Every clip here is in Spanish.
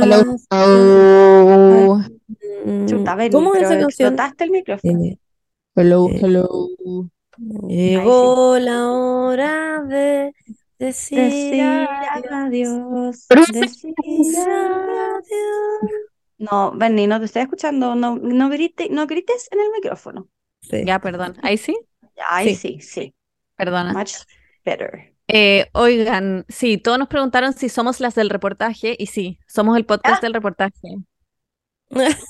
Hello, hello. Mm, Chuta, Benny, ¿Cómo es esa canción? explotaste el micrófono. Eh, Hello, hello. llegó la hora de decir Decir adiós. adiós, decir adiós. No, Benny, no te estoy escuchando. No, no grites, no grites en el micrófono. Sí. Ya, perdón. ¿Ahí sí? Ahí Sí. sí, sí. Perdona. Much better. Eh, oigan, sí, todos nos preguntaron si somos las del reportaje y sí, somos el podcast Ah. del reportaje.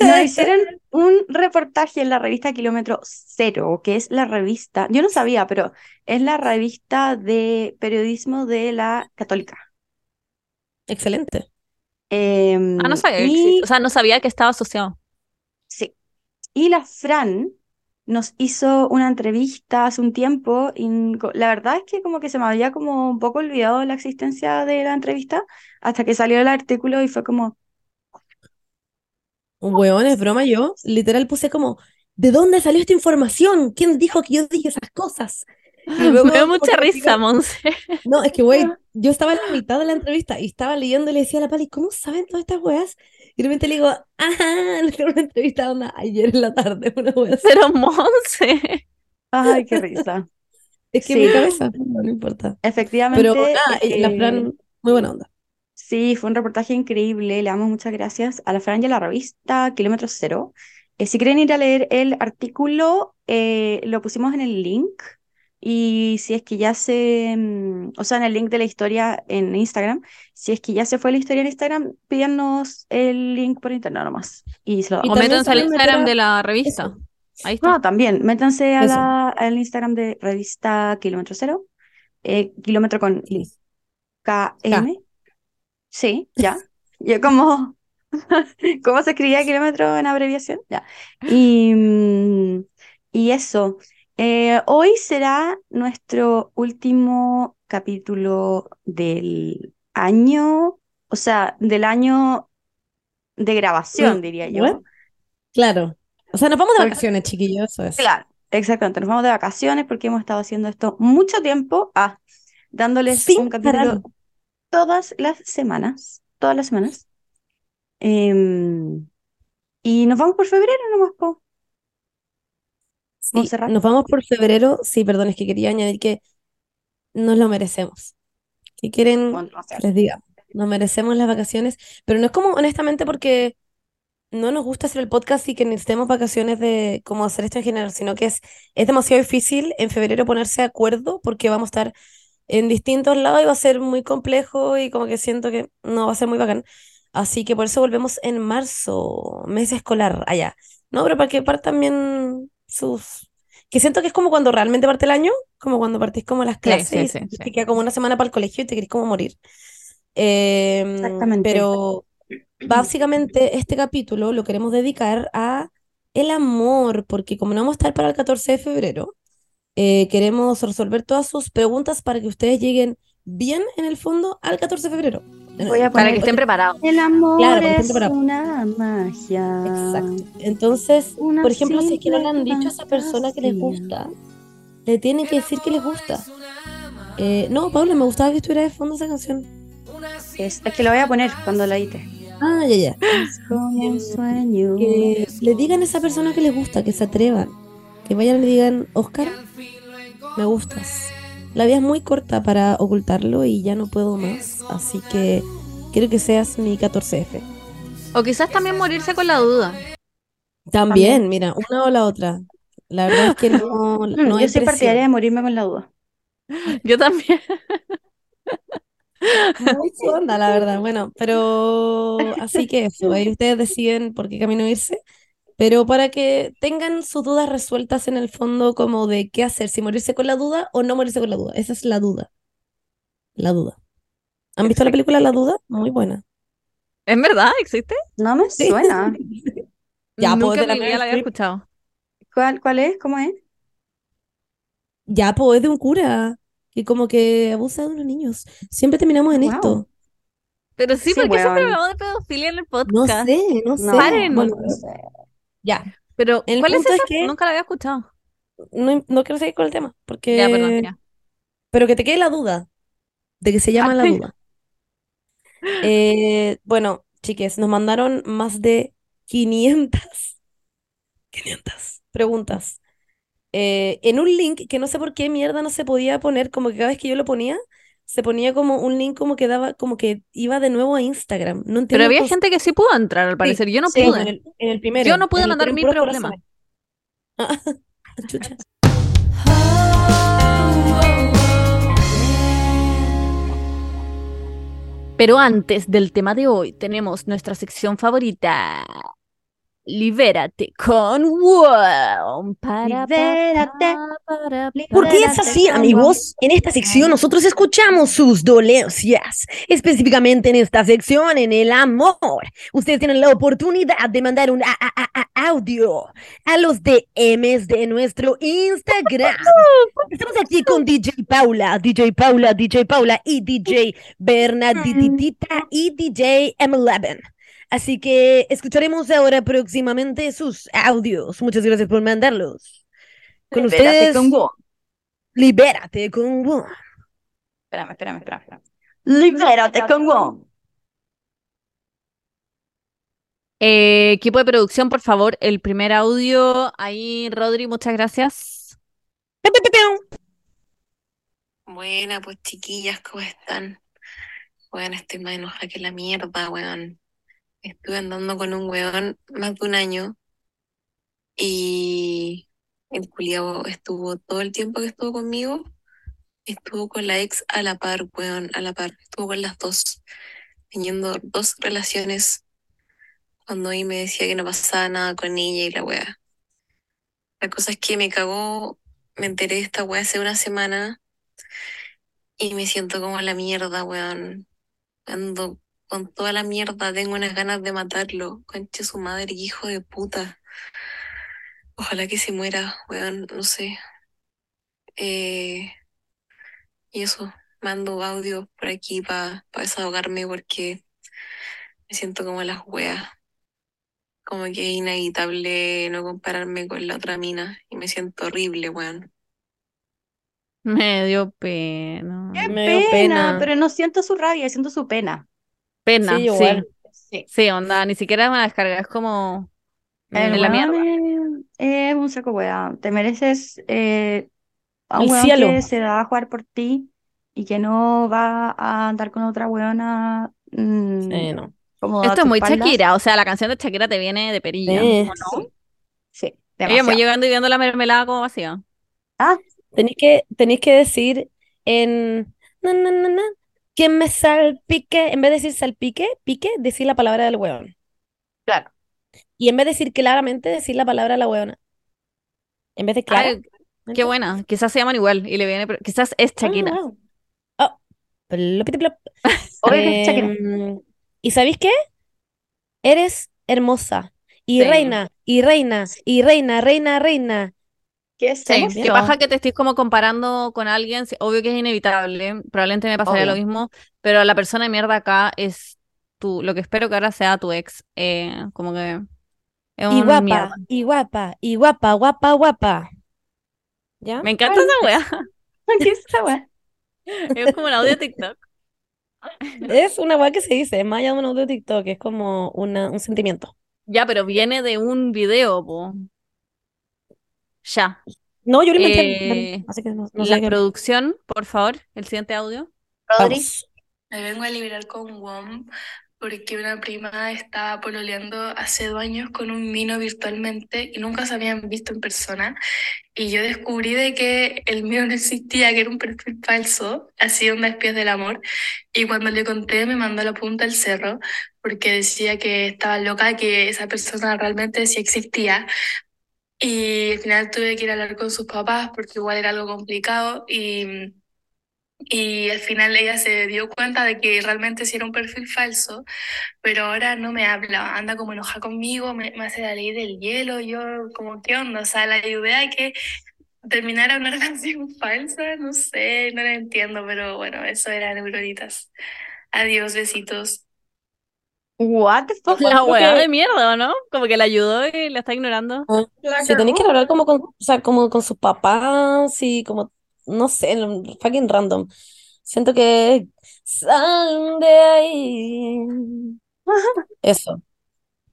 Nos hicieron un reportaje en la revista Kilómetro Cero, que es la revista, yo no sabía, pero es la revista de periodismo de la Católica. Excelente. Em, Ah, no sabía que y, o sea, no sabía que estaba asociado. sí. Y la Fran nos hizo una entrevista hace un tiempo y la verdad es que como que se me había como un poco olvidado la existencia de la entrevista hasta que salió el artículo y fue como, Weón, es broma. Yo literal puse como, ¿de dónde salió esta información? ¿Quién dijo que yo dije esas cosas? Y luego Me como mucha risa, Monse. No, es que, güey, yo estaba en la mitad de la entrevista y estaba leyendo y le decía a la Pali, ¿cómo saben todas estas weas? Y de repente le digo, ajá, le tengo una entrevista onda ayer en la tarde, una así. Pero Monse. ay, qué risa. Es que Sí. mi cabeza, no, no importa. Efectivamente, Pero nada, eh, la eh, Fran, muy buena onda. Sí, fue un reportaje increíble. Le damos muchas gracias a la Fran y a la revista Kilómetro Cero. Eh, si quieren ir a leer el artículo, eh, lo pusimos en el link. Y si es que ya se, mm, o sea, en el link de la historia en Instagram, si es que ya se fue la historia en Instagram, pídanos el link por internet nomás. Y se lo Y O métanse al Instagram de la revista. Eso. Ahí está. No, también, métanse a Eso. la, al Instagram de revista Kilómetro Cero, eh, kilómetro con Listo. KM. Sí, ya. Yo como, ¿cómo se escribía kilómetro en abreviación? Ya. Y, mm, y eso. Eh, hoy será nuestro último capítulo del año, o sea, del año de grabación, diría yo. Claro. O sea, nos vamos de Porque- vacaciones, chiquillos, eso es. Claro, exactamente. Nos vamos de vacaciones porque hemos estado haciendo esto mucho tiempo, ah, dándoles Sin un capítulo parar. todas las semanas, todas las semanas. Em, y nos vamos por febrero nomás, po. Sí, nos vamos por febrero. Sí, perdón, es que quería añadir que nos lo merecemos. ¿Qué quieren Bueno, que les diga? Nos merecemos las vacaciones, pero no es como honestamente porque no nos gusta hacer el podcast y que necesitemos vacaciones de como hacer esto en general, sino que es, es demasiado difícil en febrero ponerse de acuerdo porque vamos a estar en distintos lados y va a ser muy complejo y como que siento que no va a ser muy bacán. Así que por eso volvemos en marzo, mes escolar, allá. No, pero para que partan bien sus... Que siento que es como cuando realmente parte el año, como cuando partís como las clases sí, y sí, sentís sí. que queda como una semana para el colegio y te querés como morir. Em, Exactamente. pero básicamente este capítulo lo queremos dedicar a el amor, porque como no vamos a estar para el 14 de febrero, eh, queremos resolver todas sus preguntas para que ustedes lleguen bien en el fondo al 14 de febrero. Voy a Para que estén preparados. El amor Claro, es una magia. Exacto. Entonces, Una por ejemplo, si es que no le han dicho a esa persona que les gusta, le tienen que decir que les gusta. Eh, no, Paula, me gustaba que estuviera de fondo esa canción. Es, es que lo voy a poner cuando la edite. Ah, ya, ya. Es como un sueño. Que le digan a esa persona que les gusta, que se atrevan. Que vayan y le digan, Oscar, me gustas. La vida es muy corta para ocultarlo y ya no puedo más. Así que quiero que seas mi 14F. O quizás también morirse con la duda. También, mira, una o la otra. La verdad es que no, no yo soy presión. partidaria de morirme con la duda. Yo también. Muy su onda, la verdad. Bueno, pero así que eso, ahí ustedes deciden por qué camino irse. Pero para que tengan sus dudas resueltas en el fondo, como de qué hacer, si morirse con la duda o no morirse con la duda. Esa es la duda. La duda. ¿Han visto la película La Duda? Muy buena. ¿En verdad existe? No me suena. Ya, pues, Nunca de en la mi vida la había escuchado. ¿Cuál, cuál es? ¿Cómo es? Ya, pues es de un cura que como que abusa de unos niños. Siempre terminamos en Wow. esto. Pero sí, Sí, porque siempre weón. hablamos de pedofilia en el No podcast. sé, no sé. No, Paren. Bueno, no sé. Ya. Pero, El ¿cuál es punto es que- Nunca la había escuchado. No, no quiero seguir con el tema, porque... Ya, perdón, ya. Pero que te quede la duda de que se llama la Ay. duda. Eh, bueno, chiques, nos mandaron más de 500, 500 preguntas. eh, en un link que no sé por qué mierda no se podía poner, como que cada vez que yo lo ponía, se ponía como un link como que daba, como que iba de nuevo a Instagram. No Pero había cómo- gente que sí pudo entrar, al parecer. Yo no Sí, pude. En el, en el primero. Yo no pude mandar mi problema. Ah, chucha. Pero antes del tema de hoy, tenemos nuestra sección favorita. Libérate con WOM. Para, pa, Libérate, pa, para, ¿Por qué es así, amigos? En esta sección nosotros escuchamos sus dolencias, específicamente en esta sección, en el amor. Ustedes tienen la oportunidad de mandar un a- a- a- a- audio a los DMs de nuestro Instagram. Estamos aquí con DJ Paula, DJ Paula, DJ Paula y DJ Bernaditita y DJ M11. Así que escucharemos ahora próximamente sus audios. Muchas gracias por mandarlos. Con Libérate ustedes, con WOM. libérate con WOM. Espérame, espérame, espérame. espérame. Libérate con WOM. Eh, equipo de producción, por favor, el primer audio. Ahí, Rodri, muchas gracias. Buena, pues chiquillas, ¿cómo están? Weón, estoy más enojada que la mierda, weón. Estuve andando con un weón más de un año y el culiao estuvo todo el tiempo que estuvo conmigo, estuvo con la ex a la par, weón, a la par. Estuvo con las dos, teniendo dos relaciones cuando ahí me decía que no pasaba nada con ella y la weá. La cosa es que me cagó, me enteré de esta weá hace una semana y me siento como la mierda, weón. Ando con toda la mierda, tengo unas ganas de matarlo. Conche su madre, hijo de puta. Ojalá que se muera, weón, no sé. Eh, y eso, mando audio por aquí para desahogarme porque me siento como las weas. Como que es inevitable no compararme con la otra mina y me siento horrible, weón. Me dio pena. Qué Me dio pena, pena. pero no siento su rabia, siento su pena. Pena, Sí, sí. igual. Sí. Sí, onda, ni siquiera es una descarga, es como en la mierda. weón es, un saco wea. Te mereces eh, a un El weón cielo. que se va a jugar por ti y que no va a andar con otra weona mm, Sí, no. como a Esto es tus muy espaldas. Shakira, o sea, la canción de Shakira te viene de perilla, Sí. ¿o no? Sí, sí, Ella demasiado. muy llegando y viendo la mermelada como vacía. Ah, Tenéis que, tenéis que decir en na, na, na, na, que me salpique, en vez de decir salpique, pique, decir la palabra del hueón. claro. Y en vez de decir claramente, decir la palabra de la hueona. En vez de clara. Ay, qué buena, quizás se llaman igual y le viene, pero quizás es Shakira. Ah, wow. Oh. Em, ¿y sabéis qué? Eres hermosa. Y Sí. reina, y reina, y reina, reina, reina. ¿Qué Sí, qué paja que te estés como comparando con alguien, obvio que es inevitable, probablemente me pasaría lo mismo, pero la persona de mierda acá es tú, lo que espero que ahora sea tu ex, eh, como que es Y guapa, mierda. y guapa, y guapa, guapa, guapa. ¿Ya? Me encanta esa wea, ¿Qué es esa wea? es como un audio de TikTok. Es una weá que se dice, es más allá de un audio de TikTok, es como una, un sentimiento. Ya, pero viene de un video, po. Ya. No, yo lo inventé. Eh, así que no, no La sé qué. producción, por favor, el siguiente audio. Rodri. Me vengo a liberar con WOM porque una prima estaba pololeando hace dos años con un mino virtualmente y nunca se habían visto en persona. Y yo descubrí de que el mío no existía, que era un perfil falso, así onda espías del amor. Y cuando le conté me mandó la punta al cerro porque decía que estaba loca, que esa persona realmente sí existía. Y al final tuve que ir a hablar con sus papás porque igual era algo complicado y... Y al final ella se dio cuenta de que realmente sí era un perfil falso, pero ahora no me habla, anda como enojada conmigo, me, me hace la ley del hielo, yo como, ¿qué onda? O sea, la ayudé a que terminara una relación falsa, no sé, no la entiendo, pero bueno, eso era neuronitas. Adiós, besitos. What the fuck? La wea que- de mierda, ¿o no? Como que la ayudó y la está ignorando. Ah, La Se tenéis que hablar como con, o sea, como con sus papás y como, no sé, fucking random. Siento que sal de ahí. Eso.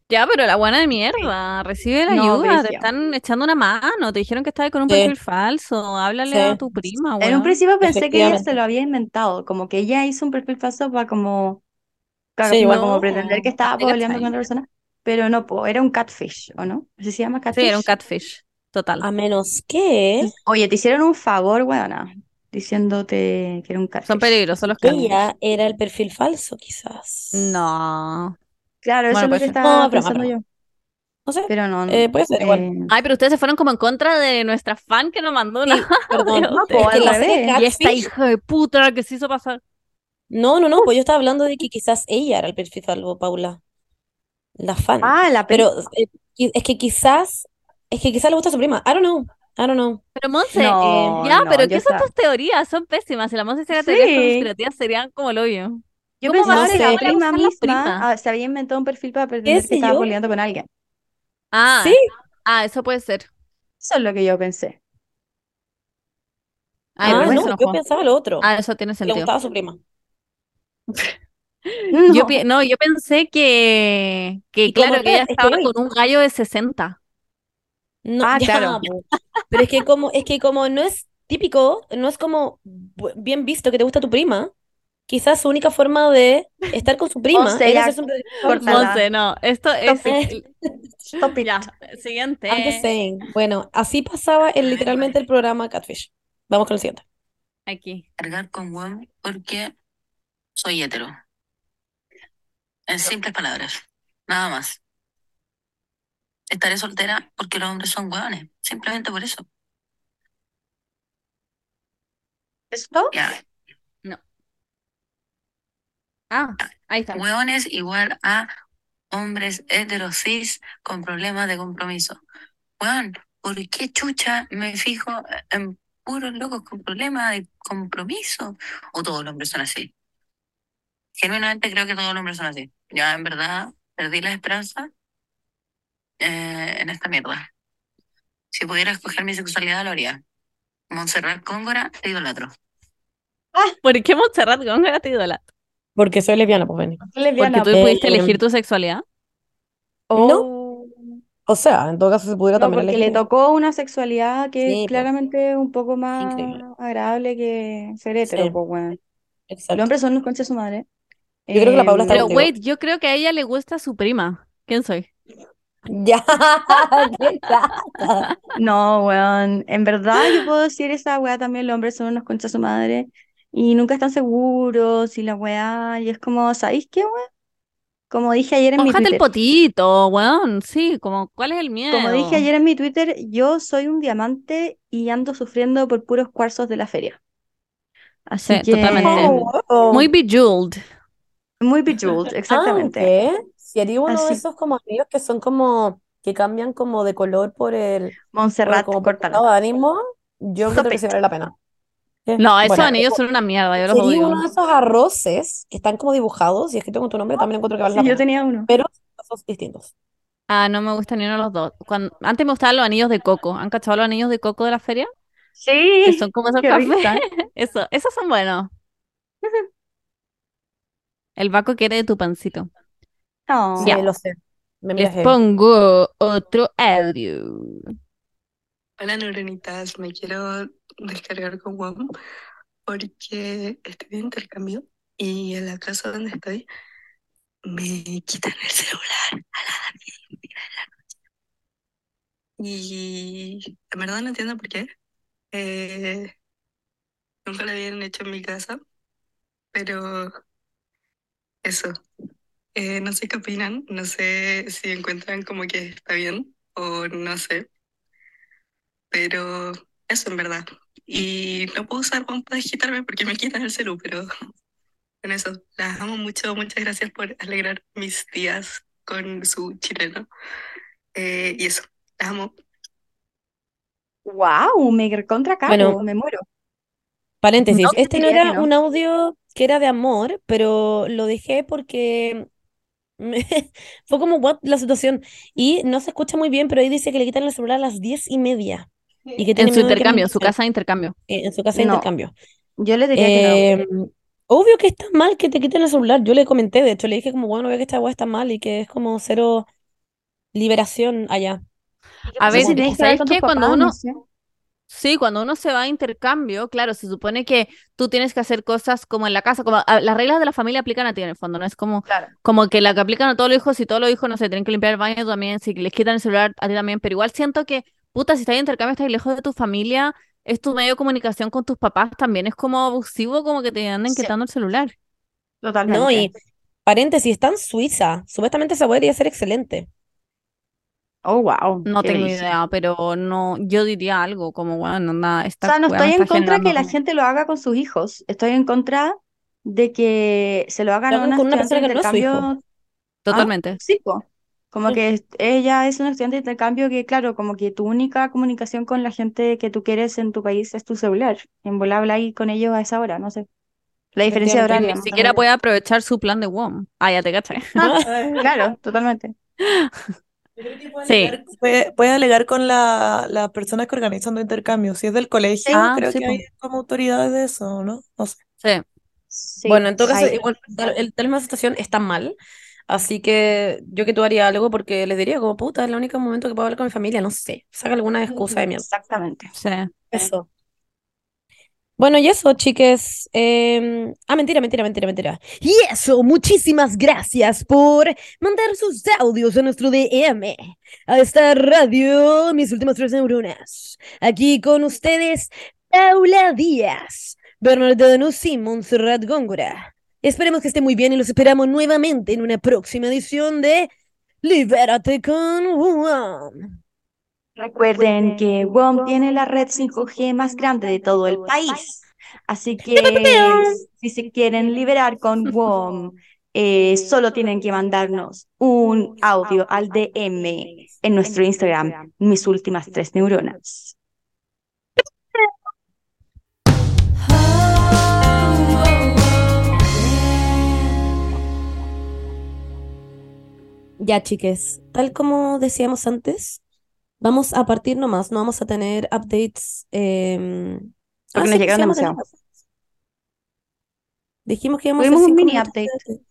Ya, pero la buena de mierda, recibe la No, ayuda, te están echando una mano, te dijeron que estabas con un Sí. perfil falso, háblale Sí. a tu prima, En un principio pensé que ella se lo había inventado, como que ella hizo un perfil falso para como, ca- Sí, igual. como pretender que estaba ¿te pololeando con otra persona, pero no, po, era un catfish, ¿o no? ¿Así se llama Sí, catfish? era un catfish, total. A menos que Oye, te hicieron un favor, weona, diciéndote que era un catfish. Son peligrosos los catfish. ella era el perfil falso, quizás. No. Claro, eso es lo que estaba No, pensando broma. yo, No sé. pero no, Eh, puede ser igual. eh, Ay, pero ustedes se fueron como en contra de nuestra fan que nos mandó una Sí, perdón. No, po, Es que al la revés. Y esta hija de puta la que se hizo pasar. No, no, no, pues yo estaba hablando de que quizás ella era el perfil falso, Paula. La fan. Ah, la pe- Pero eh, es que quizás, es que quizás le gusta a su prima. I don't know. I don't know. Pero Monse, No, eh, ya, no, pero yo ¿qué son estaba- tus teorías? Son pésimas. Si la Monse hiciera teorías Sí. conspirativas serían como el hoyo. Yo ¿Cómo pensaba va a que la prima misma prima. ah, se había inventado un perfil para pretender sé que estaba yo? peleando con alguien. Ah, Sí. ah, eso puede ser. Eso es lo que yo pensé. Ay, Ah, pero no, yo pensaba lo otro. Ah, eso tiene que le sentido. gustaba a su prima. Yo No. pi- no, yo pensé que, que claro, que ella es estaba con un gallo de 60. No, Ah, ya, claro. Pero es que como, es que como no es típico, no es como bien visto que te gusta tu prima, quizás su única forma de estar con su prima era ya, hacerse un. Monse, no, esto es... Stop it. Ya, siguiente. I'm just saying. Bueno, así pasaba el, literalmente el programa Catfish. Vamos con el siguiente. Aquí. cargar con hueón porque soy hetero. En simples palabras, nada más. Estaré soltera porque los hombres son hueones, simplemente por eso. ¿Esto? Ya, Ah, ahí está. hueones igual a hombres heteros cis con problemas de compromiso. Hueón, ¿por qué chucha me fijo en puros locos con problemas de compromiso? ¿O todos los hombres son así? Genuinamente creo que todos los hombres son así. Ya, en verdad, perdí la esperanza eh, en esta mierda. Si pudiera escoger mi sexualidad, lo haría. Montserrat Góngora, te idolatro. ¿Por qué Montserrat Góngora te idolatra? Porque soy lesbiana, pues. Lesbiana. Porque tú Eh, pudiste elegir tu sexualidad. Oh. O sea, en todo caso se pudiera No, también porque le elegir. tocó una sexualidad que Sí, es po. claramente un poco más Increíble. agradable que ser hetero, Sí. pues. Los hombres son los conchas de su madre. Yo creo que la Paula está Pero Em, contigo. wait, yo creo que a ella le gusta su prima. ¿Quién soy? Ya, ¿qué pasa? No, weón. En verdad yo puedo decir esa weá también, los hombres son unos conchas su madre y nunca están seguros y la weá, y es como, ¿sabéis qué, weón? Como dije ayer en mi Mójate el Twitter, potito, weón. Sí, como, ¿cuál es el miedo? como dije ayer en mi Twitter, yo soy un diamante y ando sufriendo por puros cuarzos de la feria. Así Sí, que totalmente. Oh, wow. Muy bejeweled. Muy bejeweled, exactamente. Aunque, si haría uno de esos como amigos que son como, que cambian como de color por el, por Montserrat, como por estado de ánimo, yo Stop creo que it. sí vale la pena. ¿Qué? No, esos Bueno, anillos son una mierda, yo los sería odio. uno de esos arroces que están como dibujados y escrito con tu nombre, también encuentro que vale la Sí, yo pena. tenía uno. Pero son distintos. Ah, no me gustan ni uno de los dos. Cuando, antes me gustaban los anillos de coco. ¿Han cachado los anillos de coco de la feria? Que Sí, son como esos qué cafés. Eso, esos son buenos. El Baco quiere de tu pancito. No. Sí, lo sé. Me Les pongo otro audio. Hola Neuronitas, me quiero descargar con WOM porque estoy de intercambio y en la casa donde estoy me quitan el celular a las 10 y media de la noche. Y en verdad no entiendo por qué. Eh, nunca lo habían hecho en mi casa, pero eso. Eh, no sé qué opinan, no sé si encuentran como que está bien o no sé. Pero eso en verdad. Y no puedo usar WOM para digitarme porque me quitan el celu, pero con eso, las amo mucho. Muchas gracias por alegrar mis días con su chileno. Eh, y eso, las amo. Wow, me recontra cago, Bueno. me muero. Paréntesis, No, este no era no. un audio que era de amor, pero lo dejé porque fue como what la situación. Y no se escucha muy bien, pero ahí dice que le quitan el celular a las diez y media. Y que En su intercambio, en su casa de intercambio. eh, en su casa de No. intercambio. Yo le diría que no. Eh, Obvio que está mal que te quiten el celular. Yo le comenté, de hecho, le dije como, bueno, veo que esta weá está mal y que es como cero liberación allá. A ver, ¿sabes qué? Cuando papás, uno, no sé. Sí, cuando uno se va a intercambio, claro, se supone que tú tienes que hacer cosas como en la casa, como a- las reglas de la familia aplican a ti en el fondo, no es como, Claro. como que la que aplican a todos los hijos, si todos los hijos, no sé, tienen que limpiar el baño también, si les quitan el celular a ti también, pero igual siento que, puta, si estás en intercambio, estás lejos de tu familia, es tu medio de comunicación con tus papás, también es como abusivo, como que te anden Sí. quitando el celular. Totalmente. No, y paréntesis, está en Suiza. Supuestamente esa weá debería ser excelente. Oh, wow. No tengo idea, pero no, yo diría algo como, bueno, nada, O esta sea, no estoy en está contra que la gente lo haga con sus hijos. Estoy en contra de que se lo hagan Lo a una con una estudiante de persona que no es su hijo. intercambio. Totalmente. Sí, po. Como Sí. que ella es una estudiante de intercambio que, claro, como que tu única comunicación con la gente que tú quieres en tu país es tu celular. En volar habla ahí con ellos a esa hora, no sé. La diferencia horario. Ni no siquiera puede aprovechar su plan de WOM. Ah, ya te caché. Claro, totalmente. Sí. Puede, puede alegar con la- las personas que organizan los intercambios. Si es del colegio, Ah, creo sí, que po. hay como autoridades de eso, ¿no? No sé. Sí. Sí, Bueno, en todo caso, igual, tal, el, tal misma situación está mal. Así que yo que tú haría algo porque les diría como puta, es el único momento que puedo hablar con mi familia, no sé. Saca alguna excusa de mierda. Exactamente. Sí. Eso. Bueno, y eso, chiques. em, ah, mentira, mentira, mentira, mentira. Y eso, muchísimas gracias por mandar sus audios a nuestro DM, a esta radio, mis últimas tres neuronas. Aquí con ustedes, Paula Díaz, Bernardo y Montserrat Góngora. Esperemos que esté muy bien y los esperamos nuevamente en una próxima edición de Libérate con Juan. Recuerden que WOM tiene la red 5G más grande de todo el país. Así que si se quieren liberar con WOM, eh, solo tienen que mandarnos un audio al DM en nuestro Instagram, mis últimas tres neuronas. Ya, chiques, tal como decíamos antes, vamos a partir nomás, no vamos a tener updates. em, Porque ah, nos sí, llegaron demasiado. Dijimos que íbamos a hacer un mini minutos update.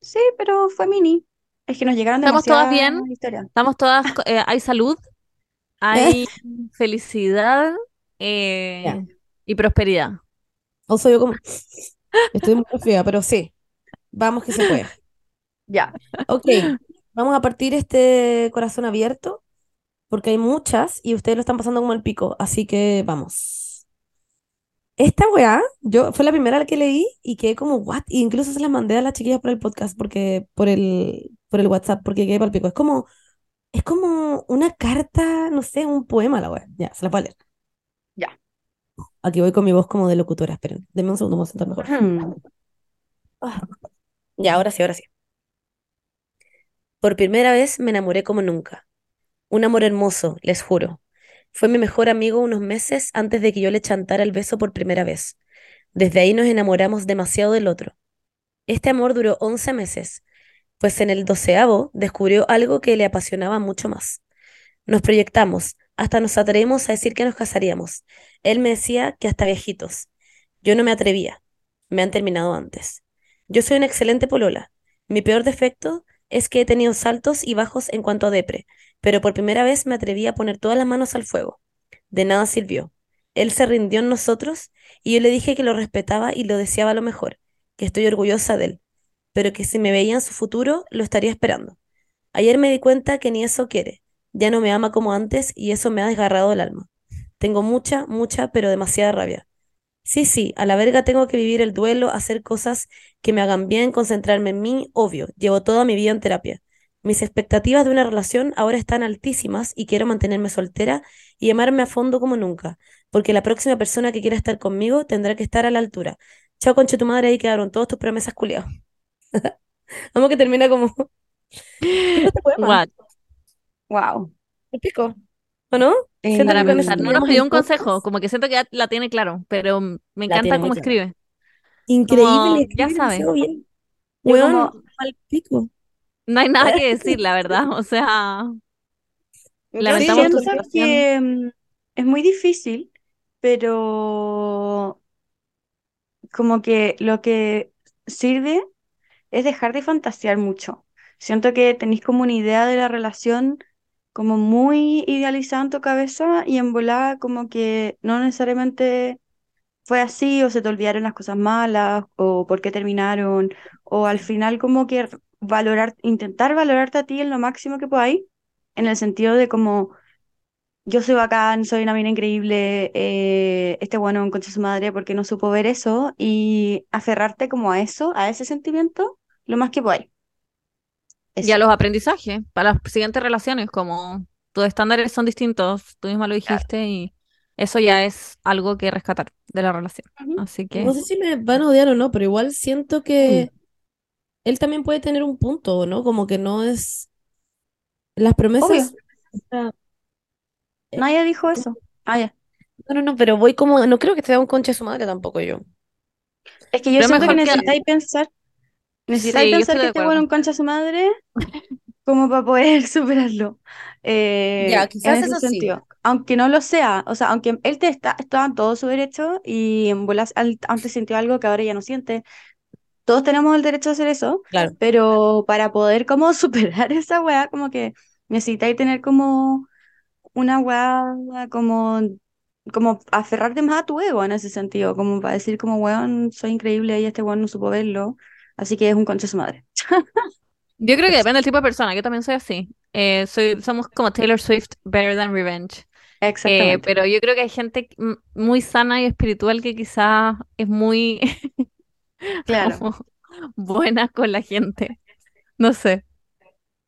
Sí, pero fue mini. Es que nos llegaron ¿Estamos todas bien? Estamos todas, eh, hay salud, hay felicidad eh, y prosperidad. Also, yo como estoy muy resfriada, pero sí, vamos que se puede. Ya. Ok, vamos a partir este corazón abierto porque hay muchas y ustedes lo están pasando como el pico, así que vamos. Esta weá, yo fue la primera que leí y quedé como, what? Y incluso se las mandé a las chiquillas por el podcast, porque, por el, por el WhatsApp, porque quedé para el pico. Es como, es como una carta, no sé, un poema la weá. Ya, se la puedo leer. Ya. Aquí voy con mi voz como de locutora, esperen. Denme un segundo, me voy a sentar mejor. Hmm. Ah. Ya, ahora sí, ahora sí. Por primera vez me enamoré como nunca. Un amor hermoso, les juro. Fue mi mejor amigo unos meses antes de que yo le chantara el beso por primera vez. Desde ahí nos enamoramos demasiado del otro. Este amor duró 11 meses, pues en el doceavo descubrió algo que le apasionaba mucho más. Nos proyectamos, hasta nos atrevimos a decir que nos casaríamos. Él me decía que hasta viejitos. Yo no me atrevía. Me han terminado antes. Yo soy una excelente polola. Mi peor defecto es que he tenido saltos y bajos en cuanto a depre, pero por primera vez me atreví a poner todas las manos al fuego. De nada sirvió. Él se rindió en nosotros y yo le dije que lo respetaba y lo deseaba lo mejor, que estoy orgullosa de él, pero que si me veía en su futuro lo estaría esperando. Ayer me di cuenta que ni eso quiere. Ya no me ama como antes y eso me ha desgarrado el alma. Tengo mucha, mucha, pero demasiada rabia. Sí, sí, a la verga tengo que vivir el duelo, hacer cosas que me hagan bien, concentrarme en mí, obvio. Llevo toda mi vida en terapia. Mis expectativas de una relación ahora están altísimas y quiero mantenerme soltera y amarme a fondo como nunca, porque la próxima persona que quiera estar conmigo tendrá que estar a la altura. Chao, conche tu madre, ahí quedaron todas tus promesas culiados. Vamos que termina como... Este What? Wow. el pico, ¿o no? Eh, Para pensar, no nos pidió un consejo, como que siento que ya la tiene claro, pero me encanta cómo escribe. Increíble, Como, ya sabe. bien. Weón, como- al pico. No hay nada que decir, la verdad. O sea, lamentamos tu que mm, es muy difícil, pero como que lo que sirve es dejar de fantasear mucho. Siento que tenéis como una idea de la relación como muy idealizada en tu cabeza y en volada como que no necesariamente fue así o se te olvidaron las cosas malas o por qué terminaron o al final como que valorar, intentar valorarte a ti en lo máximo que podáis en el sentido de como yo soy bacán, soy una mina increíble, eh, este bueno un concha su madre porque no supo ver eso y aferrarte como a eso, a ese sentimiento, lo más que podáis. Y a los aprendizajes, para las siguientes relaciones, como tus estándares son distintos, tú misma lo claro. dijiste, y eso ya es algo que rescatar de la relación. Ujú. Así No que, sé si me van a odiar o no, pero igual siento que él también puede tener un punto, ¿no? Como que no es... Las promesas... eh, nadie dijo eso. Ah, ya. No, no, no, pero voy como... No creo que te da un concha de su madre tampoco yo. Es que yo pero siento que necesitáis pensar, necesitáis Sí, pensar que de este bueno un concha su madre como para poder superarlo. Eh, Ya, en quizás ese eso sí. sentido, aunque no lo sea, o sea, aunque él te está, estaba en todo su derecho y en bolas antes sintió algo que ahora ya no siente, todos tenemos el derecho a hacer eso, Claro. pero para poder como superar esa weá, como que necesitáis tener como una weá, como, como aferrarte más a tu ego en ese sentido, como para decir como weón, soy increíble y este weón no supo verlo, así que es un concha su madre. Yo creo que depende del tipo de persona, yo también soy así. Eh, soy, somos como Taylor Swift, Better Than Revenge. Eh, Exactamente. pero yo creo que hay gente muy sana y espiritual que quizás es muy Claro. como buena con la gente. No sé.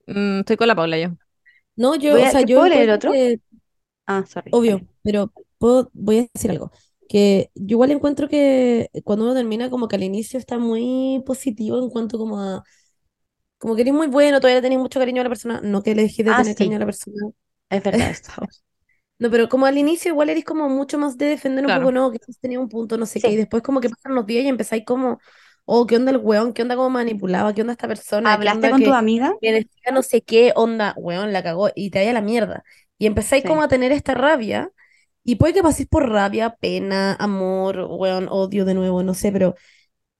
Mm, estoy con la Paula yo. No, yo, Voy o a, sea, ¿te yo puedo leer otro? que... Ah, sorry, Obvio, pero puedo, voy a decir algo. Que yo igual encuentro que cuando uno termina, como que al inicio está muy positivo en cuanto como a... Como que eres muy bueno, todavía tenéis mucho cariño a la persona. No que le dejes de Ah, tener cariño a la persona. es verdad esto. No, pero como al inicio igual eres como mucho más de defender un poco, no, que tenía un punto, no sé qué, y después como que pasan los días y empezáis como, oh, ¿qué onda el weón? ¿Qué onda como manipulaba? ¿Qué onda esta persona? ¿Qué ¿hablaste con tu amiga? que decía no sé qué? Onda, weón, la cagó y te vaya a la mierda. Y empezáis como Sí, a tener esta rabia, y puede que paséis por rabia, pena, amor, weón, odio de nuevo, no sé, pero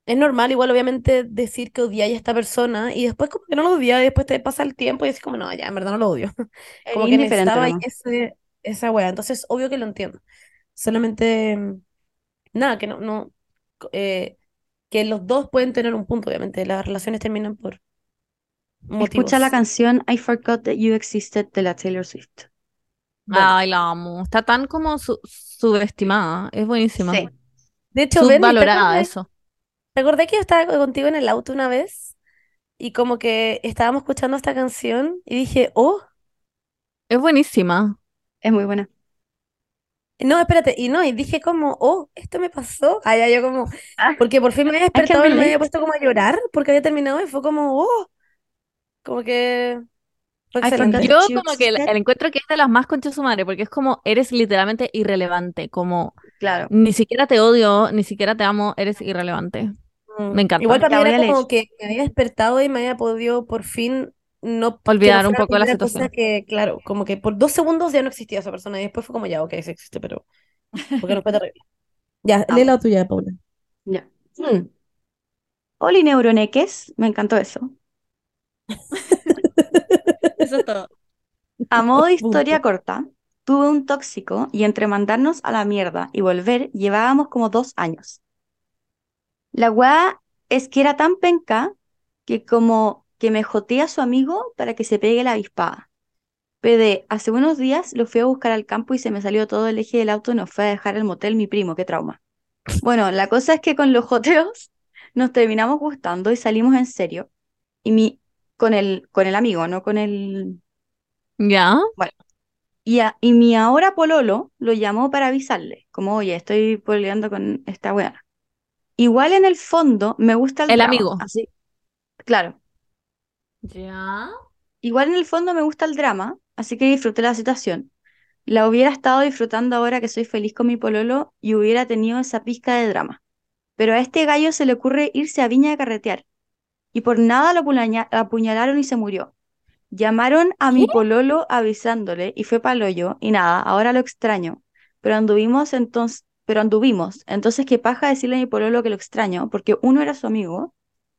es normal igual obviamente decir que odiáis a esta persona y después como que no lo odiáis, después te pasa el tiempo y decís como, no, ya, en verdad no lo odio. Como que nomás. ese, esa wea. Entonces, obvio que lo entiendo. Solamente, mm, nada, que no, no, eh, que los dos pueden tener un punto, obviamente. Las relaciones terminan por Escucha la canción I Forgot That You Existed de la Taylor Swift. Ay, la amo. Está tan como su- subestimada. Es buenísima. Sí, De hecho, Benny, ¿te Subvalorada eso. ¿Te acordás que yo estaba contigo en el auto una vez? Y como que estábamos escuchando esta canción y dije, oh, Es buenísima. Es muy buena. no, espérate, y no, y dije como, oh, esto me pasó. Ah, ya, yo como, Ah, porque por fin me había despertado y me había puesto como a llorar porque había terminado y fue como, oh, como que. Yo como que el, el encuentro que es de las más conchas su madre, porque es como eres literalmente irrelevante, como Claro. ni siquiera te odio, ni siquiera te amo, eres irrelevante. Mm, Me encanta. Igual para mí era como que me había despertado y me había podido por fin no, Olvidar un poco la cosa situación. que, claro, como que por dos segundos ya no existía esa persona y después fue como ya, ok, sí existe, pero porque no fue terrible. Ya, lee la tuya, Paula. Ya. Mm. Oli neuroneques, me encantó eso. Eso es todo. A modo de historia corta, tuve un tóxico y entre mandarnos a la mierda y volver llevábamos como dos años. La weá es que era tan penca que como que me jotea a su amigo para que se pegue la avispada. PD, hace unos días lo fui a buscar al campo y se me salió todo el eje del auto y nos fue a dejar el motel mi primo, qué trauma. Bueno, la cosa es que con los joteos nos terminamos gustando y salimos en serio. Y mi, con el, con el amigo, no con el, ¿Ya? bueno, y, a- y mi ahora pololo lo llamó para avisarle, como, oye, estoy pololeando con esta weá. Igual en el fondo me gusta el El amigo. así, claro, ¿Ya? igual en el fondo me gusta el drama, así que disfruté la situación. La hubiera estado disfrutando ahora que soy feliz con mi pololo y hubiera tenido esa pizca de drama. Pero a este gallo se le ocurre irse a Viña a carretear y por nada lo apuña- apuñalaron y se murió. Llamaron a mi pololo avisándole y fue pa'l hoyo y nada, ahora lo extraño. Pero anduvimos entonces, pero anduvimos. Entonces, qué paja decirle a mi pololo que lo extraño, porque uno era su amigo,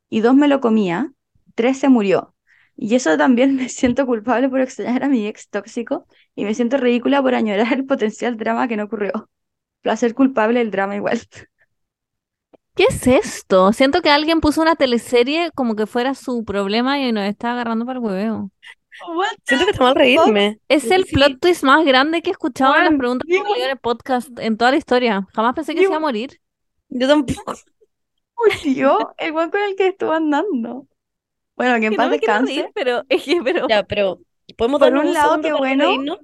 y dos me lo comía, tres se murió. Y eso también me siento culpable por extrañar a mi ex tóxico, y me siento ridícula por añorar el potencial drama que no ocurrió. Placer culpable el drama igual. ¿Qué es esto? Siento que alguien puso una teleserie como que fuera su problema y nos está agarrando para el hueveo. Siento que está mal reírme. Es el Sí. plot twist más grande que he escuchado en las preguntas que me en el podcast en toda la historia. Jamás pensé que se iba a morir. Yo tampoco. Murió el guan con el que estuvo andando. Bueno, que en Que paz no me descanse. reír, pero es que, pero Ya, pero podemos Por darnos un un lado, qué bueno. reírnos,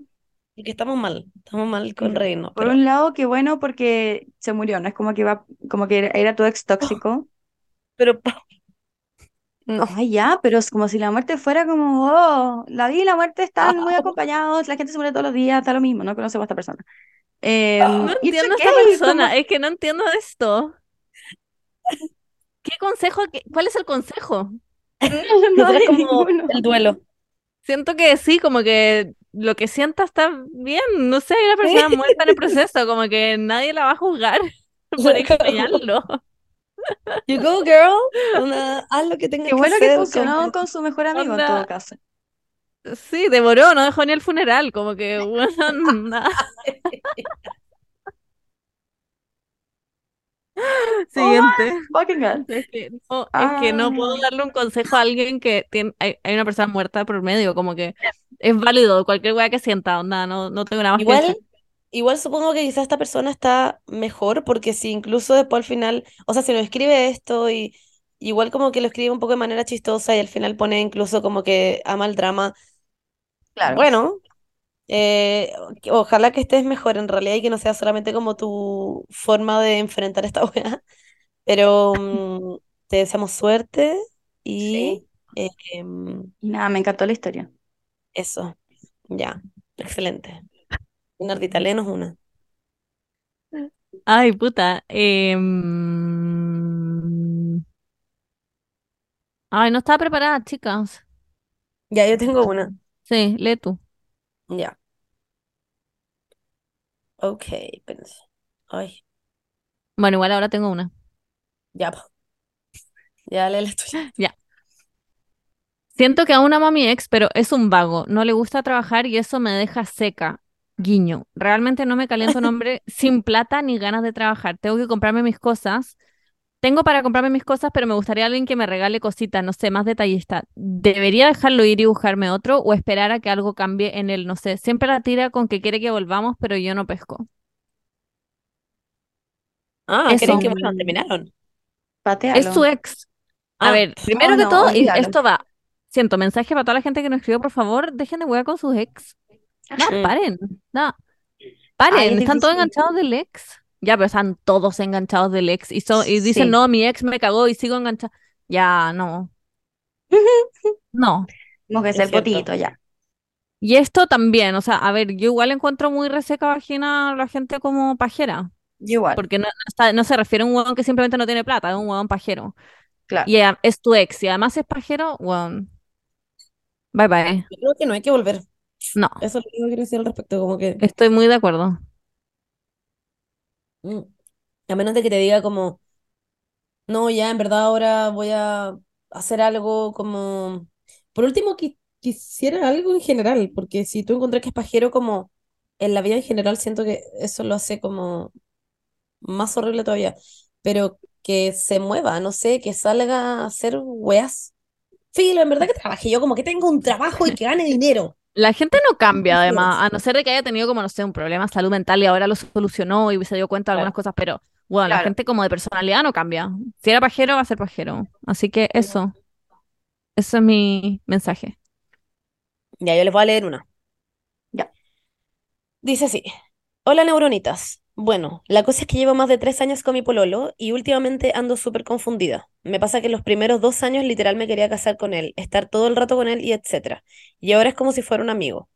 porque estamos mal. Estamos mal con reírnos. Por pero- un lado, qué bueno porque se murió, no es como que iba, como que era, era tu ex tóxico. Pero, no. Ay, ya, pero es como si la muerte fuera como, oh, la vida y la muerte están muy Ah. acompañados, la gente se muere todos los días, está lo mismo, no conocemos a esta persona. Eh, no entiendo a esta persona. como- Es que no entiendo esto. ¿Qué consejo? qué- ¿Cuál es el consejo? no hay como ninguno. el duelo. Siento que sí, como que lo que sienta está bien. No sé, hay una persona muerta en el proceso, como que nadie la va a juzgar por extrañarlo. You go, girl. Onda, haz lo que tengas Qué que bueno que hacer. funcionó como- con su mejor amigo en todo caso. Sí, devoró, no dejó ni el funeral, como que, bueno, nada. Siguiente. Fucking God. Es que no, es que no puedo darle un consejo a alguien que tiene, hay, hay una persona muerta por medio, como que es válido cualquier weá que sienta, onda, no, no tengo nada más que Igual, decir. igual supongo que quizás esta persona está mejor porque si incluso después al final, o sea, si nos escribe esto y igual como que lo escribe un poco de manera chistosa y al final pone incluso como que ama el drama, Claro. bueno, eh, ojalá que estés mejor en realidad y que no sea solamente como tu forma de enfrentar esta weá, pero mm, te deseamos suerte y eh, em, Y nada, me encantó la historia. eso, ya, excelente. Nardita, léenos una. Ay, puta. em, Ay, no estaba preparada, chicas. Ya, yo tengo una. Sí, lee tú. Ya. Ok, espérense. Ay, Bueno, igual ahora tengo una. ya. Ya, lee la tuya. Siento que aún amo a mi ex, pero es un vago. No le gusta trabajar y eso me deja seca. Guiño. Realmente no me calienta un hombre sin plata ni ganas de trabajar. Tengo que comprarme mis cosas. Tengo para comprarme mis cosas, pero me gustaría alguien que me regale cositas, no sé, más detallista. ¿Debería dejarlo ir y buscarme otro o esperar a que algo cambie en él? No sé. Siempre la tira con que quiere que volvamos, pero yo no pesco. Ah, Eso. ¿creen que bueno, terminaron? Patealo. Es su ex. A Ah, ver, primero oh, que no, todo, y esto va. Siento mensaje para toda la gente que nos escribió, por favor, dejen de huear con sus ex. No, Mm. paren. No. Ay, Paren, es están todos difícil. enganchados del ex. Ya, pero están todos enganchados del ex. Y, son, y dicen, Sí. no, mi ex me cagó y sigo enganchado. Ya, no. No. Como que Es cierto. potito ya. Y esto también, o sea, a ver, yo igual encuentro muy reseca vagina a la gente como pajera. Yo igual. Porque no, no está- no se refiere a un huevón que simplemente no tiene plata, es un huevón pajero. Claro. Y es tu ex, y además es pajero, huevón. Bye bye. Yo creo que no hay que volver. No, Eso es lo único que quiero decir al respecto, como que estoy muy de acuerdo. Mm, a menos de que te diga como, no, ya en verdad ahora voy a hacer algo como, por último qui- quisiera algo en general, porque si tú encontrás que es pajero como en la vida en general, siento que eso lo hace como más horrible todavía, pero que se mueva, no sé, que salga a hacer weas. Filo, en verdad que trabaje yo, como que tengo un trabajo y que gane dinero. La gente no cambia, además, a no ser de que haya tenido como, no sé, un problema de salud mental y ahora lo solucionó y se dio cuenta de algunas cosas, pero bueno, la gente como de personalidad no cambia. Si era pajero, va a ser pajero. Así que eso, eso es mi mensaje. Ya, yo les voy a leer una. Ya. Dice así. Hola, neuronitas. Bueno, la cosa es que llevo más de tres años con mi pololo y últimamente ando súper confundida. Me pasa que los primeros dos años literal me quería casar con él, estar todo el rato con él y etcétera. Y ahora es como si fuera un amigo.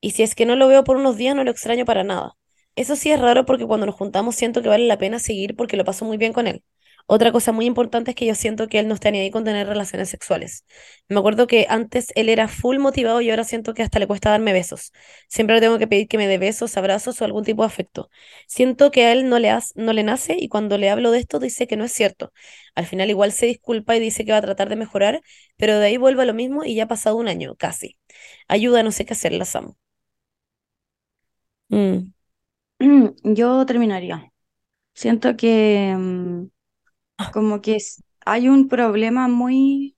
Y si es que no lo veo por unos días, no lo extraño para nada. Eso sí es raro porque cuando nos juntamos siento que vale la pena seguir porque lo paso muy bien con él. Otra cosa muy importante es que yo siento que él no está ni ahí con tener relaciones sexuales. Me acuerdo que antes él era full motivado y ahora siento que hasta le cuesta darme besos. Siempre le tengo que pedir que me dé besos, abrazos o algún tipo de afecto. Siento que a él no le, has- no le nace y cuando le hablo de esto dice que no es cierto. Al final igual se disculpa y dice que va a tratar de mejorar, pero de ahí vuelve a lo mismo y ya ha pasado un año, casi. Ayuda, no sé qué hacer, las amo. Mm, Yo terminaría. Siento que mm, como que hay un problema muy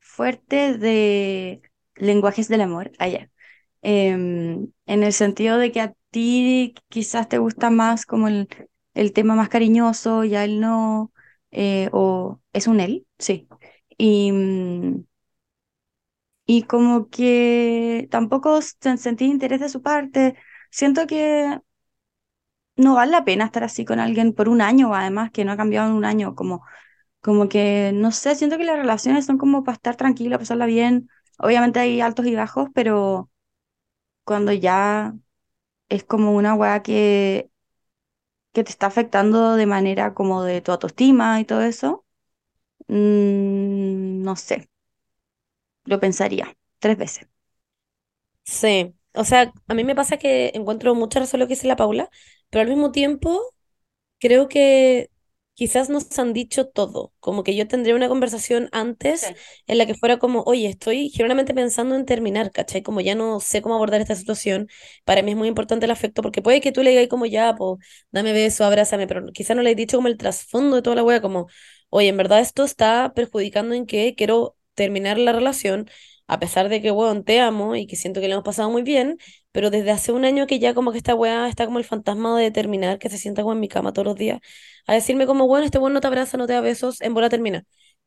fuerte de lenguajes del amor allá. Em, en el sentido de que a ti quizás te gusta más como el, el tema más cariñoso y a él no, eh, o es un él, sí. Y, mm, y como que tampoco sen- sentí interés de su parte. Siento que no vale la pena estar así con alguien por un año, además, que no ha cambiado en un año, como, como que, no sé, siento que las relaciones son como para estar tranquila, pasarla bien. Obviamente hay altos y bajos, pero cuando ya es como una weá que, que te está afectando de manera como de tu autoestima y todo eso, mm, no sé, lo pensaría tres veces. Sí, o sea, a mí me pasa que encuentro mucha razón lo que dice la Paula, pero al mismo tiempo creo que quizás nos han dicho todo, como que yo tendría una conversación antes Sí. en la que fuera como, oye, estoy genuinamente pensando en terminar, ¿cachai? Como ya no sé cómo abordar esta situación, para mí es muy importante el afecto, porque puede que tú le digas como ya, pues, dame beso, abrázame, pero quizás no le he dicho como el trasfondo de toda la wea, como, oye, en verdad esto está perjudicando en que quiero terminar la relación, a pesar de que, weón, te amo y que siento que le hemos pasado muy bien, pero desde hace un año que ya como que esta weá está como el fantasma de terminar, que se sienta como en mi cama todos los días a decirme como, bueno, este weón no te abraza, no te da besos, en bola termina.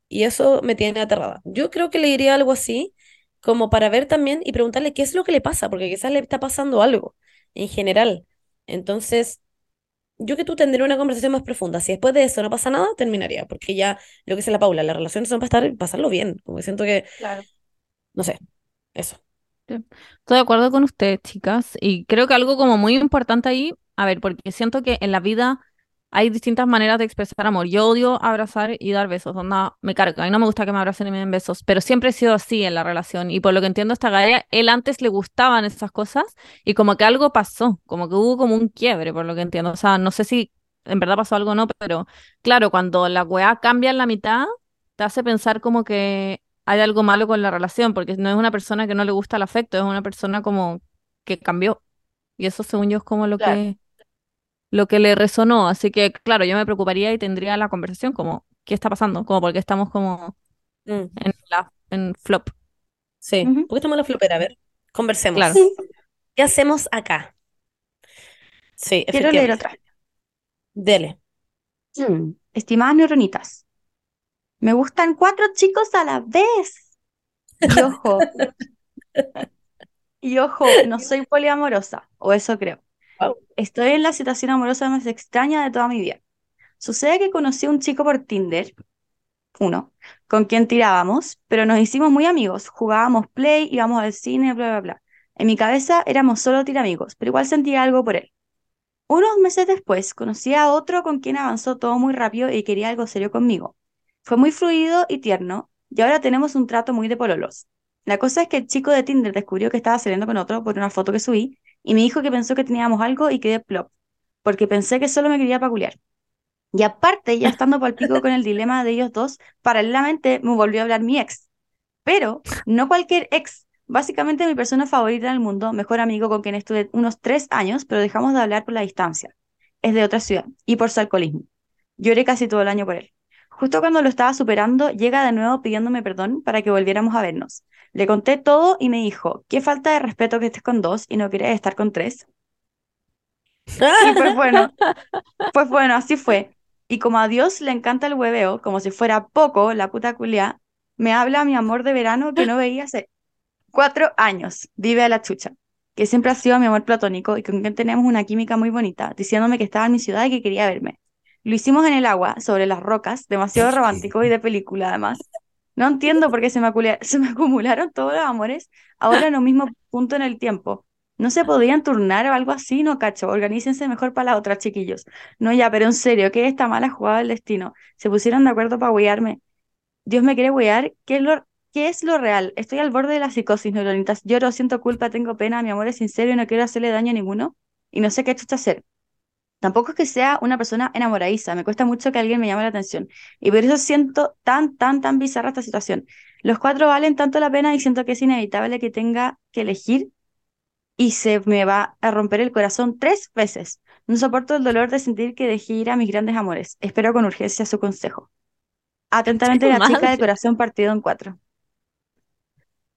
Y eso me tiene aterrada. Yo creo que le diría algo así, como para ver también y preguntarle qué es lo que le pasa, porque quizás le está pasando algo en general. Entonces, yo que tú tendré una conversación más profunda. Si después de eso no pasa nada, terminaría, porque ya lo que dice la Paula, las relaciones son para estar, pasarlo bien. Como que siento que, Claro. no sé, eso. Estoy de acuerdo con ustedes, chicas, y creo que algo como muy importante ahí, a ver, porque siento que en la vida hay distintas maneras de expresar amor. Yo odio abrazar y dar besos, onda, me carga, y no me gusta que me abracen y me den besos, pero siempre he sido así en la relación, y por lo que entiendo esta galla, él antes le gustaban esas cosas, y como que algo pasó, como que hubo como un quiebre, por lo que entiendo, o sea, no sé si en verdad pasó algo o no, pero claro, cuando la weá cambia en la mitad, te hace pensar como que hay algo malo con la relación, porque no es una persona que no le gusta el afecto, es una persona como que cambió. Y eso, según yo, es como lo Claro. que, lo que le resonó. Así que, claro, yo me preocuparía y tendría la conversación como, ¿qué está pasando? Como porque estamos como Mm, en la, en flop. sí, Ujú. porque estamos en la flopera, a ver, conversemos. Claro. ¿Qué hacemos acá? Sí, Quiero leer otra. Dele. Mm. Estimadas neuronitas, me gustan cuatro chicos a la vez. Y ojo, y ojo, no soy poliamorosa, o eso creo. Wow. Estoy en la situación amorosa más extraña de toda mi vida. Sucede que conocí a un chico por Tinder, uno, con quien tirábamos, pero nos hicimos muy amigos, jugábamos play, íbamos al cine, bla, bla, bla. En mi cabeza éramos solo tiramigos, pero igual sentía algo por él. Unos meses después conocí a otro con quien avanzó todo muy rápido y quería algo serio conmigo. Fue muy fluido y tierno, y ahora tenemos un trato muy de pololos. La cosa es que el chico de Tinder descubrió que estaba saliendo con otro por una foto que subí, y me dijo que pensó que teníamos algo y quedé plop, porque pensé que solo me quería paculear. Y aparte, ya estando palpico con el dilema de ellos dos, paralelamente me volvió a hablar mi ex. Pero no cualquier ex, básicamente mi persona favorita en el mundo, mejor amigo con quien estuve unos tres años, pero dejamos de hablar por la distancia. Es de otra ciudad y por su alcoholismo. Lloré casi todo el año por él. Justo cuando lo estaba superando, llega de nuevo pidiéndome perdón para que volviéramos a vernos. Le conté todo y me dijo, qué falta de respeto que estés con dos y no quieres estar con tres. Y pues bueno, pues bueno, así fue. Y como a Dios le encanta el hueveo, como si fuera poco, la puta culia, me habla mi amor de verano que no veía hace cuatro años, vive a la chucha, que siempre ha sido mi amor platónico y con quien tenemos una química muy bonita, diciéndome que estaba en mi ciudad y que quería verme. Lo hicimos en el agua, sobre las rocas, demasiado romántico y de película además. No entiendo por qué se me, acula- se me acumularon todos los amores ahora en un mismo punto en el tiempo. ¿No se podían turnar o algo así? No, cacho, organícense mejor para la otra, chiquillos. No, ya, pero en serio, ¿qué es esta mala jugada del destino? Se pusieron de acuerdo para huearme. Dios me quiere huear. ¿Qué es lo, qué es lo real? Estoy al borde de la psicosis, neuronitas. Lloro, siento culpa, tengo pena, mi amor es sincero y no quiero hacerle daño a ninguno. Y no sé qué chucha hacer. Tampoco es que sea una persona enamoradiza, me cuesta mucho que alguien me llame la atención. Y por eso siento tan, tan, tan bizarra esta situación. Los cuatro valen tanto la pena y siento que es inevitable que tenga que elegir y se me va a romper el corazón tres veces. No soporto el dolor de sentir que dejé ir a mis grandes amores. Espero con urgencia su consejo. Atentamente, la chica de corazón partido en cuatro.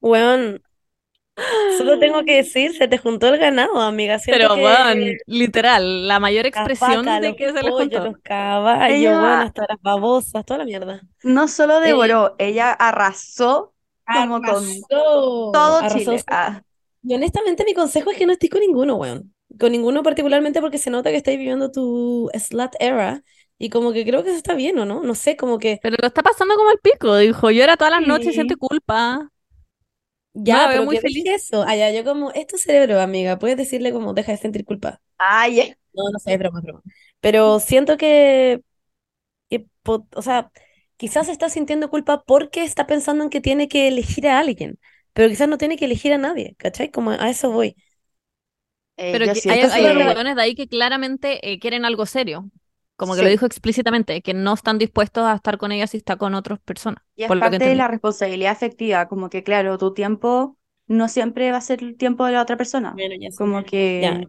Weón, solo tengo que decir, se te juntó el ganado, amiga. Siento Pero, que weón, literal, la mayor las expresión vacas, de los que se les pollos, juntó. los caballos, Ella- weón, hasta las babosas, toda la mierda. No solo devoró, ella arrasó como con Arrasó, todo arrasó. Chile. Ah, Y honestamente mi consejo es que no estés con ninguno, weón. Con ninguno particularmente porque se nota que estáis viviendo tu slut era y como que creo que eso está bien, ¿o no? No sé, como que Pero lo está pasando como el pico, dijo. Llora todas las noches y Sí. siente culpa. Ya, veo pero muy feliz. eso. Allá, yo como, es tu cerebro, amiga. Puedes decirle como, deja de sentir culpa. Ay, eh. No, no sé, es broma, es broma. Pero siento que, que po- o sea, quizás está sintiendo culpa porque está pensando en que tiene que elegir a alguien, pero quizás no tiene que elegir a nadie, ¿cachai? Como a eso voy. Eh, Pero que hay, hay hueones de ahí que claramente eh, quieren algo serio. Como que lo dijo explícitamente, que no están dispuestos a estar con ella si está con otras personas. Y es por lo que parte de la responsabilidad afectiva, como que claro, tu tiempo no siempre va a ser el tiempo de la otra persona. Bueno, ya sé. Como que Ya.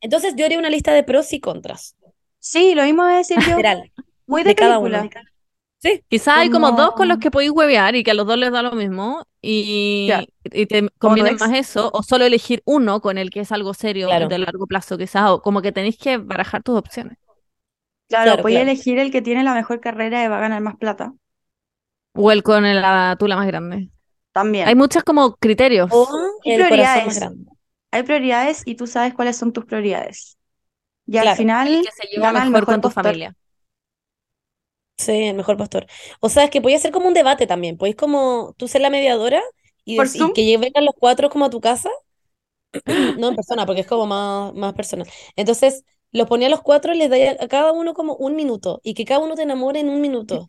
Entonces yo haría una lista de pros y contras, sí, lo mismo voy a decir yo, literal, muy de de cada uno. Sí, Quizás hay como dos con los que podéis huevear y que a los dos les da lo mismo y, te conviene más eso, o solo elegir uno con el que es algo serio Claro. de largo plazo, quizás, o como que tenéis que barajar tus opciones. Claro, Claro, podía claro. elegir el que tiene la mejor carrera y va a ganar más plata. O el con la tula más grande. También. Hay muchos como criterios. o Y el corazón prioridades. Hay prioridades y tú sabes cuáles son tus prioridades. Y al final El que se lleva gana el mejor mejor con tu postor. familia. Sí, el mejor pastor. O sea, es que podía ser como un debate también. Podéis como tú ser la mediadora y, ¿Por y que vengan los cuatro como a tu casa. No en persona, porque es como más, más personal. Entonces, los ponía a los cuatro y les dais a, cada uno como un minuto. Y que cada uno te enamore en un minuto.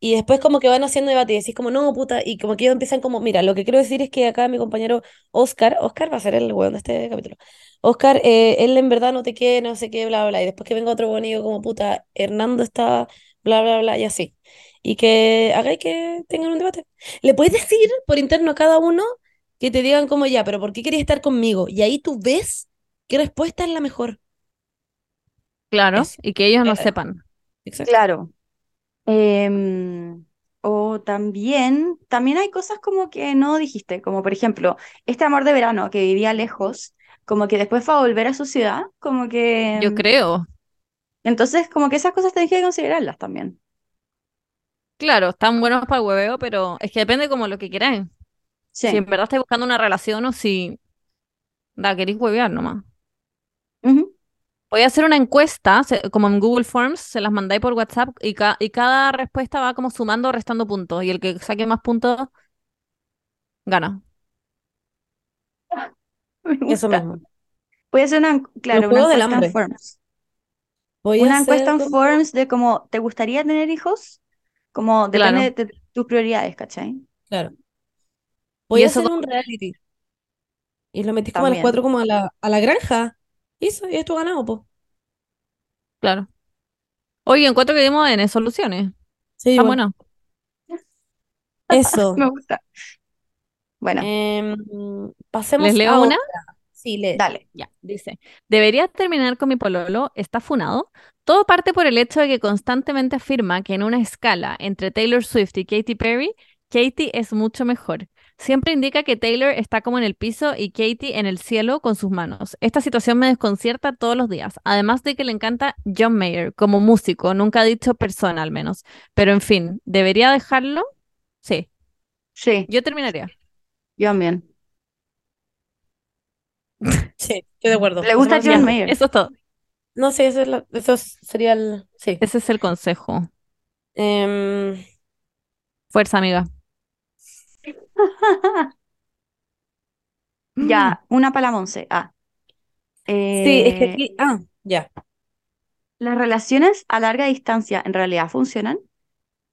Y después como que van haciendo debate y decís como, no, puta, y como que ellos empiezan como, mira, lo que quiero decir es que acá mi compañero Oscar, Oscar va a ser el weón de este capítulo. Oscar, eh, él en verdad no te quiere, no sé qué, bla, bla. Y después que venga otro digo como, puta, Hernando está, bla, bla, bla, y así. Y que hagáis que tengan un debate. Le puedes decir por interno a cada uno que te digan como, ya, pero ¿por qué querías estar conmigo? Y ahí tú ves qué respuesta es la mejor. Claro, y que ellos no Eh, sepan. Exacto. Claro. Em, o también, también hay cosas como que no dijiste, como por ejemplo, este amor de verano que vivía lejos, como que después fue a volver a su ciudad, como que... Yo creo. Entonces, como que esas cosas tenés que considerarlas también. Claro, están buenos para el hueveo, pero es que depende como lo que queráis. Sí. Si en verdad estáis buscando una relación o si da, queréis huevear nomás. A hacer una encuesta, como en Google Forms, se las mandáis por WhatsApp y, ca- y cada respuesta va como sumando o restando puntos. Y el que saque más puntos gana. Me Eso gusta. mismo. Voy a hacer una, claro, una encuesta en. Forms. Voy a Una hacer encuesta en como- Forms de cómo, ¿te gustaría tener hijos? Como Claro. depende de tus prioridades, ¿cachai? Claro. Voy Y a hacer como- un reality. Y lo metís como a las cuatro como a la, a la granja. Eso, y esto ganado, po. Claro. Oye, encuentro que dimos en soluciones. Sí, bueno. Eso. Me gusta. Bueno, Em, pasemos ¿Les leo a una? otra. Sí, lee. dale. Ya, dice, debería terminar con mi pololo, está funado. Todo parte por el hecho de que constantemente afirma que en una escala entre Taylor Swift y Katy Perry, Katy es mucho mejor. Siempre indica que Taylor está como en el piso y Katy en el cielo con sus manos. Esta situación me desconcierta todos los días, además de que le encanta John Mayer como músico, nunca ha dicho persona al menos. Pero en fin, ¿debería dejarlo? Sí, Sí, yo terminaría. yo también. Sí, estoy de acuerdo. Le gusta John. Mayer. Eso es todo. No, sí, eso, es eso es- sería el. Sí. Ese es el consejo. Em, Fuerza, amiga. Ya, una para la. Ah, Sí, es que Eh, aquí. Ah, ya. ¿las relaciones a larga distancia en realidad funcionan?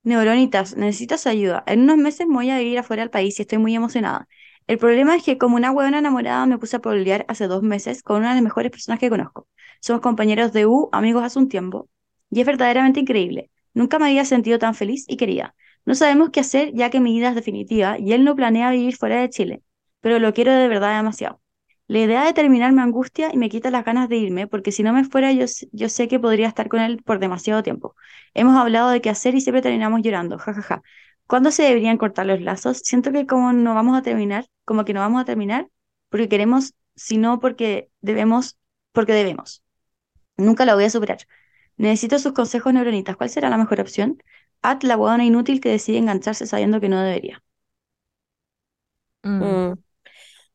Neuronitas, necesito su ayuda. En unos meses me voy a vivir afuera del país y estoy muy emocionada. El problema es que como una huevona enamorada me puse a pololear hace dos meses con una de las mejores personas que conozco. Somos compañeros de U, amigos hace un tiempo, y es verdaderamente increíble. Nunca me había sentido tan feliz y querida. No sabemos qué hacer ya que mi vida es definitiva y él no planea vivir fuera de Chile, pero lo quiero de verdad demasiado. La idea de terminar me angustia y me quita las ganas de irme, porque si no me fuera yo, yo sé que podría estar con él por demasiado tiempo. Hemos hablado de qué hacer y siempre terminamos llorando, jajaja. ¿Cuándo se deberían cortar los lazos? Siento que como no vamos a terminar, como que no vamos a terminar porque queremos, sino porque debemos, porque debemos. Nunca la voy a superar. Necesito sus consejos neuronitas. ¿Cuál será la mejor opción? At la huevona inútil que decide engancharse sabiendo que no debería. Mm. Mm.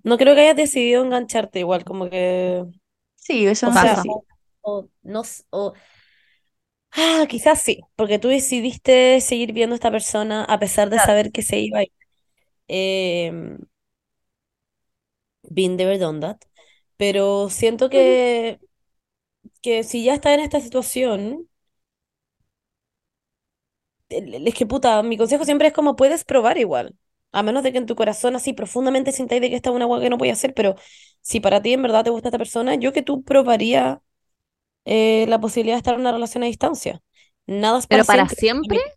No creo que hayas decidido engancharte igual, como que. Sí, eso O no sea, o, o no o- Ah, quizás sí, porque tú decidiste seguir viendo a esta persona a pesar de Claro. saber que se iba a ir. Em, been there, done that. Pero siento que, que si ya estás en esta situación, es que puta, mi consejo siempre es como puedes probar igual. A menos de que en tu corazón así profundamente sintáis de que esta es una hueá que no voy a hacer, pero si para ti en verdad te gusta esta persona, yo que tú probaría eh, la posibilidad de estar en una relación a distancia. Nada es para ¿Pero para siempre. siempre?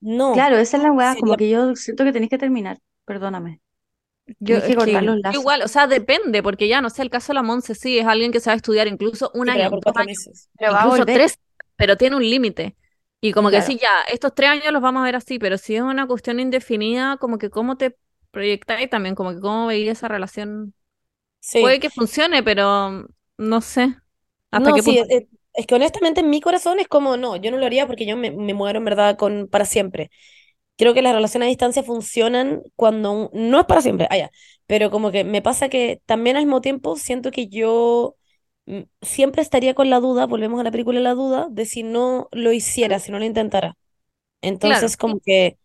No, Claro, esa es la weá, como que yo siento que tenés que terminar. Perdóname. Yo, que es cortar que lazos. igual, o sea, depende, porque ya no sé, el caso de la Monse sí es alguien que a estudiar incluso un sí, pero ya año, por dos cuatro años, meses. Pero va a incluso tres, pero tiene un límite. Y como que sí, ya, estos tres años los vamos a ver así, pero si es una cuestión indefinida, como que cómo te proyectáis también, como que cómo veis esa relación. Sí. Puede que funcione, pero no sé hasta No, qué sí, punto. es, es que honestamente en mi corazón es como, no, yo no lo haría porque yo me, me muero en verdad con para siempre. Creo que las relaciones a distancia funcionan cuando un- no es para siempre, ah, ya, pero como que me pasa que también al mismo tiempo siento que yo siempre estaría con la duda, volvemos a la película La Duda, de si no lo hiciera, si no lo intentara. Claro, Entonces como que,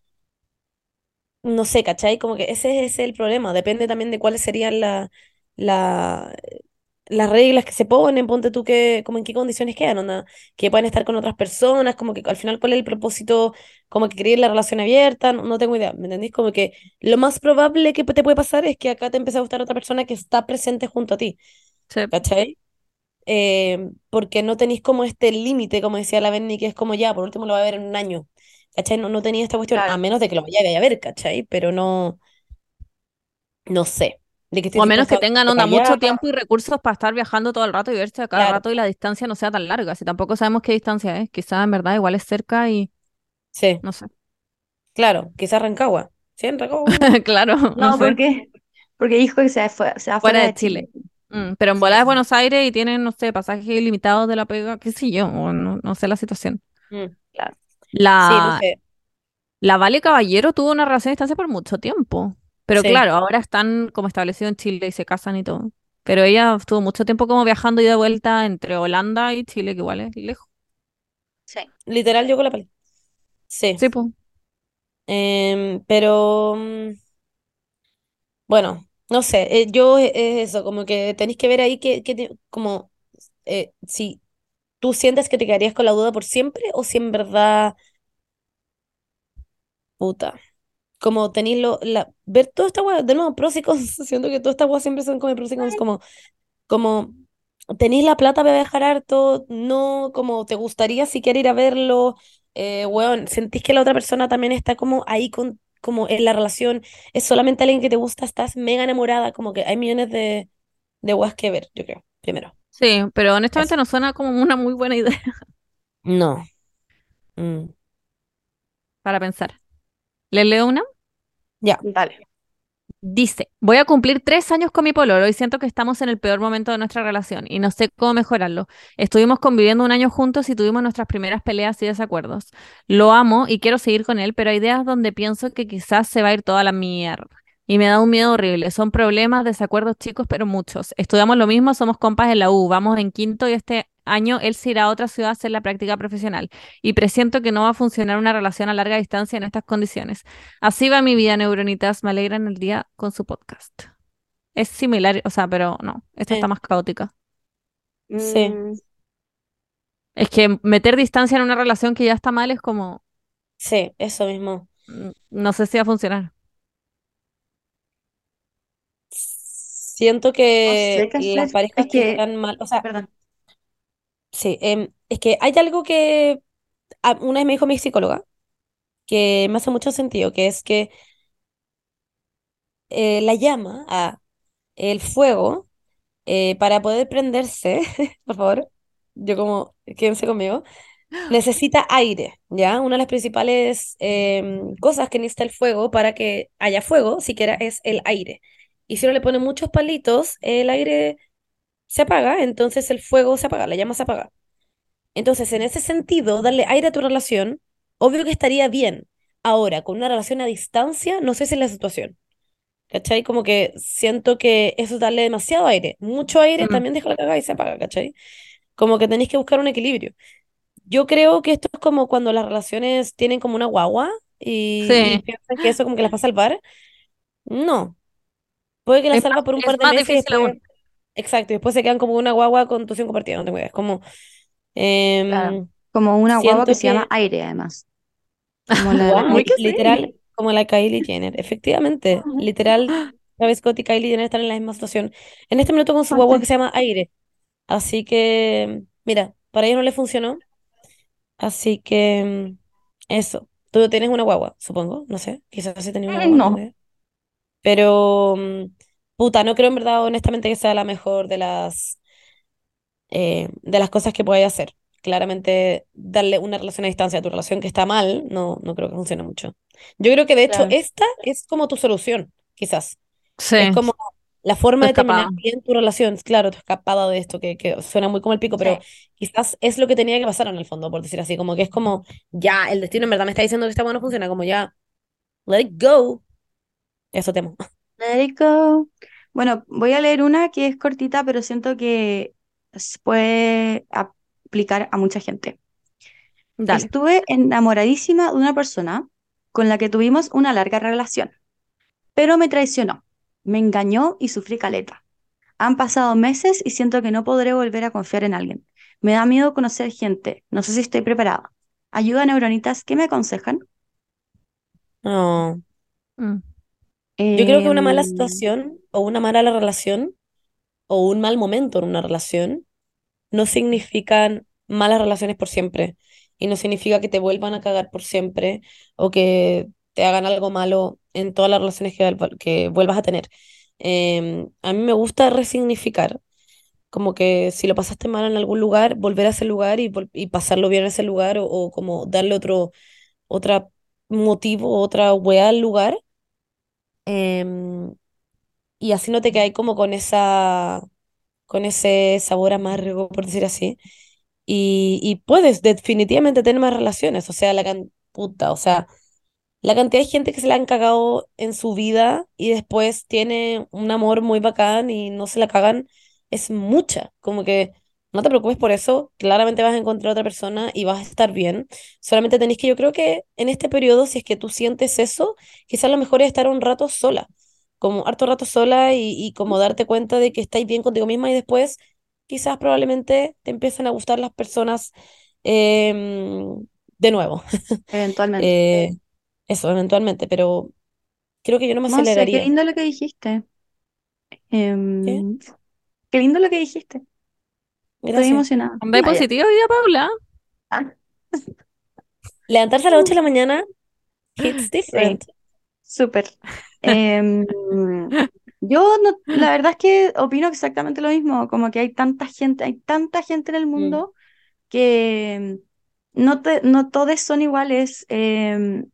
no sé, ¿cachai? Como que ese es el problema, depende también de cuáles serían la, la, las reglas que se ponen, ponte tú que, como en qué condiciones quedan, onda, que pueden estar con otras personas, como que al final cuál es el propósito, como que querer la relación abierta, no, no tengo idea, ¿me entendís? Como que lo más probable que te puede pasar es que acá te empiece a gustar otra persona que está presente junto a ti, sí. ¿cachai? Eh, porque no tenéis como este límite, como decía la Benny, que es como ya, por último lo va a ver en un año, ¿cachai? No, no tenía esta cuestión, a menos de que lo vaya a ver, ¿cachai? Pero no, no sé, de que O a menos que tengan onda mucho tiempo y recursos para estar viajando todo el rato y verse a cada claro, rato y la distancia no sea tan larga. Si tampoco sabemos qué distancia es, quizás en verdad igual es cerca y sí, no sé. claro, quizás Rancagua, ¿sí? En Rancagua. Claro, no No, sé. porque, porque dijo que se fue, se va Fuera fuera de de Chile. Chile. Mm, pero en volada de sí. Buenos Aires y tienen, no sé, pasajes ilimitados de la pega, qué sé yo, o no, no sé la situación. Mm. Claro. Sí, no La, sé. la Vale Caballero tuvo una relación a distancia por mucho tiempo. Pero Sí. claro, ahora están como establecidos en Chile y se casan y todo. Pero ella estuvo mucho tiempo como viajando y de vuelta entre Holanda y Chile, que igual es lejos. Sí. Literal, yo con la peli. Sí. Sí, pues. Pero mm, bueno, no sé. eh, yo es es eso, como que tenéis que ver ahí que, que como eh, si tú sientes que te quedarías con la duda por siempre o si en verdad, puta. Como tenéis lo, la, ver toda esta weá, de nuevo, pros y. Siento que todas estas weas siempre son como pros como, como tenéis la plata para viajar harto, no como te gustaría si ir a verlo, eh, weón, sentís que la otra persona también está como ahí con, como en la relación, es solamente alguien que te gusta, estás mega enamorada, como que hay millones de, de weas que ver, yo creo, primero. Sí, pero honestamente no suena como una muy buena idea No. Mm. para pensar. ¿Les leo una? Ya. Dale. Dice, voy a cumplir tres años con mi pololo y siento que estamos en el peor momento de nuestra relación y no sé cómo mejorarlo. Estuvimos conviviendo un año juntos y tuvimos nuestras primeras peleas y desacuerdos. Lo amo y quiero seguir con él, pero hay días donde pienso que quizás se va a ir toda la mierda. Y me da un miedo horrible. Son problemas, desacuerdos chicos, pero muchos. Estudiamos lo mismo, somos compas en la U, vamos en quinto y este año él se irá a otra ciudad a hacer la práctica profesional. Y presiento que no va a funcionar una relación a larga distancia en estas condiciones. Así va mi vida, neuronitas. Me alegran el día con su podcast. Es similar, o sea, pero no, esta está más caótica. Sí. Mm, Es que meter distancia en una relación que ya está mal es como, Sí, eso mismo. mm, no sé si va a funcionar. Siento no que sé qué las parejas Es que que, están mal, o sea, perdón. Sí, em, es que hay algo que a- una vez me dijo mi psicóloga que me hace mucho sentido, que es que eh, la llama, a el fuego, eh, para poder prenderse, por favor, yo como, quédense conmigo, necesita aire, ¿ya? Una de las principales em, cosas que necesita el fuego para que haya fuego, siquiera, es el aire. Y si uno le pone muchos palitos, el aire se apaga, entonces el fuego se apaga, la llama se apaga. Entonces, en ese sentido, darle aire a tu relación, obvio que estaría bien. Ahora, con una relación a distancia, no sé si es la situación. ¿Cachai? Como que siento que eso es darle demasiado aire. Mucho aire Mm, también deja la cagada y se apaga, ¿cachai? Como que tenéis que buscar un equilibrio. Yo creo que esto es como cuando las relaciones tienen como una guagua y, y Sí, piensan que eso como que las va a salvar. No, puede que la es más, salva por un par de meses y difícil después. Exacto, y después se quedan como una guagua con tusión compartida, no tengo idea. Es como, Claro. em, Como una guagua que se llama aire, además. Como la de sí. literal, como la Kylie Jenner. Efectivamente, literal, Travis Scott y Kylie Jenner están en la misma situación. En este minuto con su guagua que se llama Aire. Así que, mira, para ellos no le funcionó. Así que, eso. Tú tienes una guagua, supongo. No sé. Quizás sí tenía una guagua, no No. Pero, mm, puta, no creo en verdad, honestamente, que sea la mejor de las eh, de las cosas que puedes hacer. Claramente, darle una relación a distancia a tu relación que está mal, no, no creo que funcione mucho. Yo creo que de hecho claro. esta es como tu solución, quizás. Es Sí, como la forma de terminar bien tu relación. Claro, tu escapada de esto, que, que suena muy como el pico, pero Sí. quizás es lo que tenía que pasar en el fondo, por decir así. Como que es como, ya, el destino en verdad me está diciendo que esta bueno funciona, como ya, let it go. Eso temo. Let it go. Bueno, voy a leer una que es cortita, pero siento que se puede aplicar a mucha gente. Dale. Estuve enamoradísima de una persona con la que tuvimos una larga relación, pero me traicionó, me engañó y sufrí caleta. Han pasado meses y siento que no podré volver a confiar en alguien. Me da miedo conocer gente, no sé si estoy preparada. Ayuda, neuronitas, ¿qué me aconsejan? No. Mm. Yo creo que una mala Em, situación o una mala relación o un mal momento en una relación no significan malas relaciones por siempre y no significa que te vuelvan a cagar por siempre o que te hagan algo malo en todas las relaciones que, que vuelvas a tener. Em, a mí me gusta resignificar, como que si lo pasaste mal en algún lugar, volver a ese lugar y, y pasarlo bien en ese lugar o, o como darle otro, otra motivo, otra weá al lugar. Em, y así no te quedáis como con esa, con ese sabor amargo, por decir así. Y, puedes definitivamente tener más relaciones, o sea, la can- puta, o sea, la cantidad de gente que se la han cagado en su vida y después tiene un amor muy bacán y no se la cagan, es mucha. Como que no te preocupes por eso, claramente vas a encontrar otra persona y vas a estar bien. Solamente tenés que, yo creo que en este periodo, si es que tú sientes eso, quizás lo mejor es estar un rato sola, como harto rato sola y, y como darte cuenta de que estáis bien contigo misma y después quizás probablemente te empiecen a gustar las personas em, de nuevo. eventualmente. Eh, eso, eventualmente, pero creo que yo no me Monse, qué aceleraría. lindo lo que dijiste. ¿Qué? Em, qué lindo lo que dijiste. Estoy emocionada. Ah, ya. positivo hoy día, Paula. Ah, Levantarse a las 8 de la mañana hits sí, different. súper. Em, yo no, la verdad es que opino exactamente lo mismo, como que hay tanta gente, hay tanta gente en el Mm, mundo que no, te, no todos son iguales. em,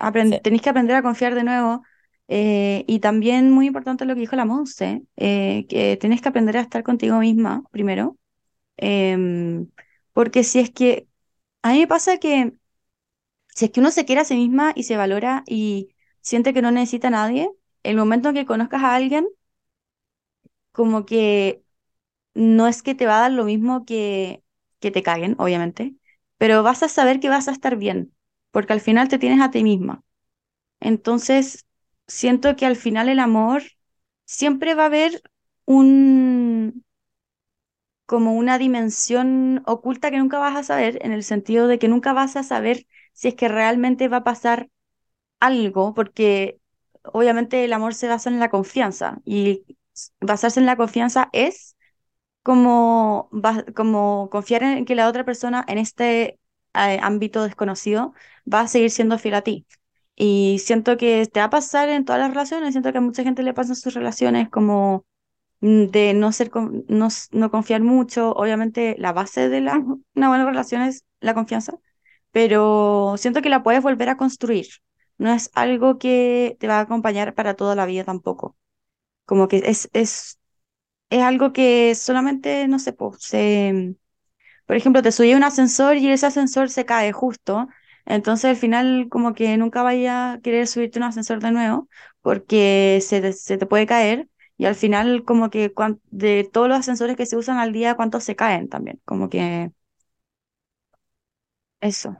apren- sí. tenéis que aprender a confiar de nuevo. eh, y también muy importante lo que dijo la Monse, eh, que tienes que aprender a estar contigo misma primero. Em, porque si es que, a mí me pasa que si es que uno se quiere a sí misma y se valora y siente que no necesita a nadie, el momento en que conozcas a alguien, como que no es que te va a dar lo mismo que, que te caguen, obviamente, pero vas a saber que vas a estar bien, porque al final te tienes a ti misma. Entonces, siento que al final el amor siempre va a haber un, como una dimensión oculta que nunca vas a saber, en el sentido de que nunca vas a saber si es que realmente va a pasar algo, porque obviamente el amor se basa en la confianza y basarse en la confianza es como, como confiar en que la otra persona en este eh, ámbito desconocido va a seguir siendo fiel a ti. Y siento que te va a pasar en todas las relaciones, siento que a mucha gente le pasa en sus relaciones como de no ser no, no confiar mucho. Obviamente la base de la, una buena relación es la confianza, pero siento que la puedes volver a construir. No es algo que te va a acompañar para toda la vida tampoco. Como que es, es, es algo que solamente, no sé, se, por ejemplo, te subí un ascensor y ese ascensor se cae justo. Entonces al final como que nunca vaya a querer subirte un ascensor de nuevo porque se se te puede caer. Y al final como que de todos los ascensores que se usan al día, ¿cuántos se caen también? Como que eso.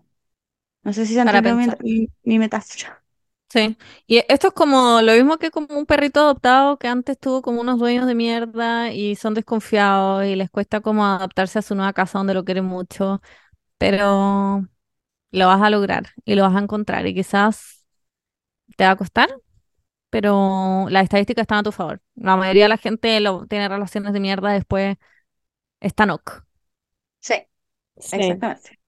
No sé si se entendió mi, mi, mi metáfora. Sí. Y esto es como lo mismo que como un perrito adoptado que antes tuvo como unos dueños de mierda y son desconfiados y les cuesta como adaptarse a su nueva casa donde lo quieren mucho, pero lo vas a lograr y lo vas a encontrar y quizás te va a costar, pero las estadísticas están a tu favor. La mayoría de la gente lo, tiene relaciones de mierda después están ok. Sí, Sí. exactamente.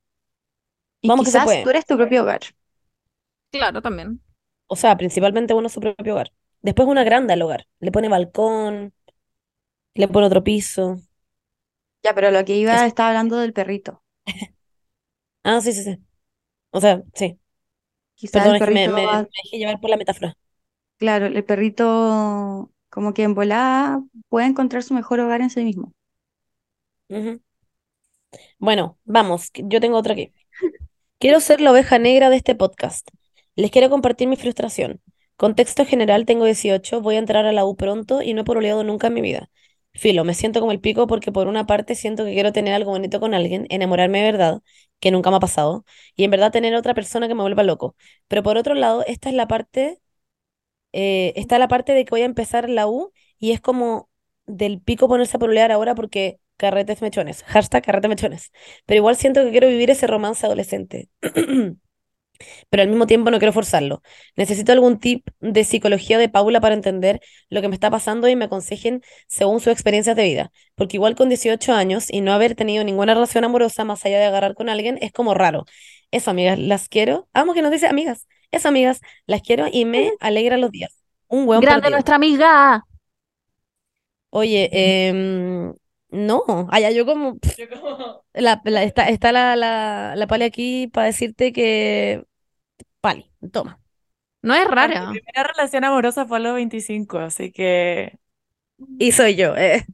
Y Vamos que se quizás puede. tú eres tu propio hogar. Claro, también. O sea, principalmente uno su propio hogar. Después una grande al hogar. Le pone balcón, le pone otro piso. Ya, pero lo que iba Eso. estaba hablando del perrito. Ah, sí, sí, sí. O sea, sí. Quizás Perdón, el es que me, perrito me- va- me dejé llevar por la metáfora. Claro, el perrito como que en volada puede encontrar su mejor hogar en sí mismo. Bueno, vamos, yo tengo otra aquí. Quiero ser la oveja negra de este podcast. Les quiero compartir mi frustración. Contexto general, tengo 18, voy a entrar a la U pronto y no he pololeado nunca en mi vida. Filo, me siento como el pico porque por una parte siento que quiero tener algo bonito con alguien, enamorarme de verdad, que nunca me ha pasado, y en verdad tener otra persona que me vuelva loco. Pero por otro lado, esta es la parte, eh, está la parte de que voy a empezar la U y es como del pico ponerse a pololear ahora porque carretes mechones, hashtag carretes mechones. Pero igual siento que quiero vivir ese romance adolescente. Pero al mismo tiempo no quiero forzarlo. Necesito algún tip de psicología de Paula para entender lo que me está pasando y me aconsejen según sus experiencias de vida. Porque igual con 18 años y no haber tenido ninguna relación amorosa más allá de agarrar con alguien es como raro. Eso, amigas, las quiero. Amo que nos dice amigas. Eso, amigas, las quiero y me alegra los días. Un hueón Grande nuestra amiga. Oye, em, no, allá yo como, pff, la, la- está, está la, la, la Pali aquí para decirte que, Pali, toma. No es Mi rara. primera relación amorosa fue a los 25, así que Y soy yo, eh.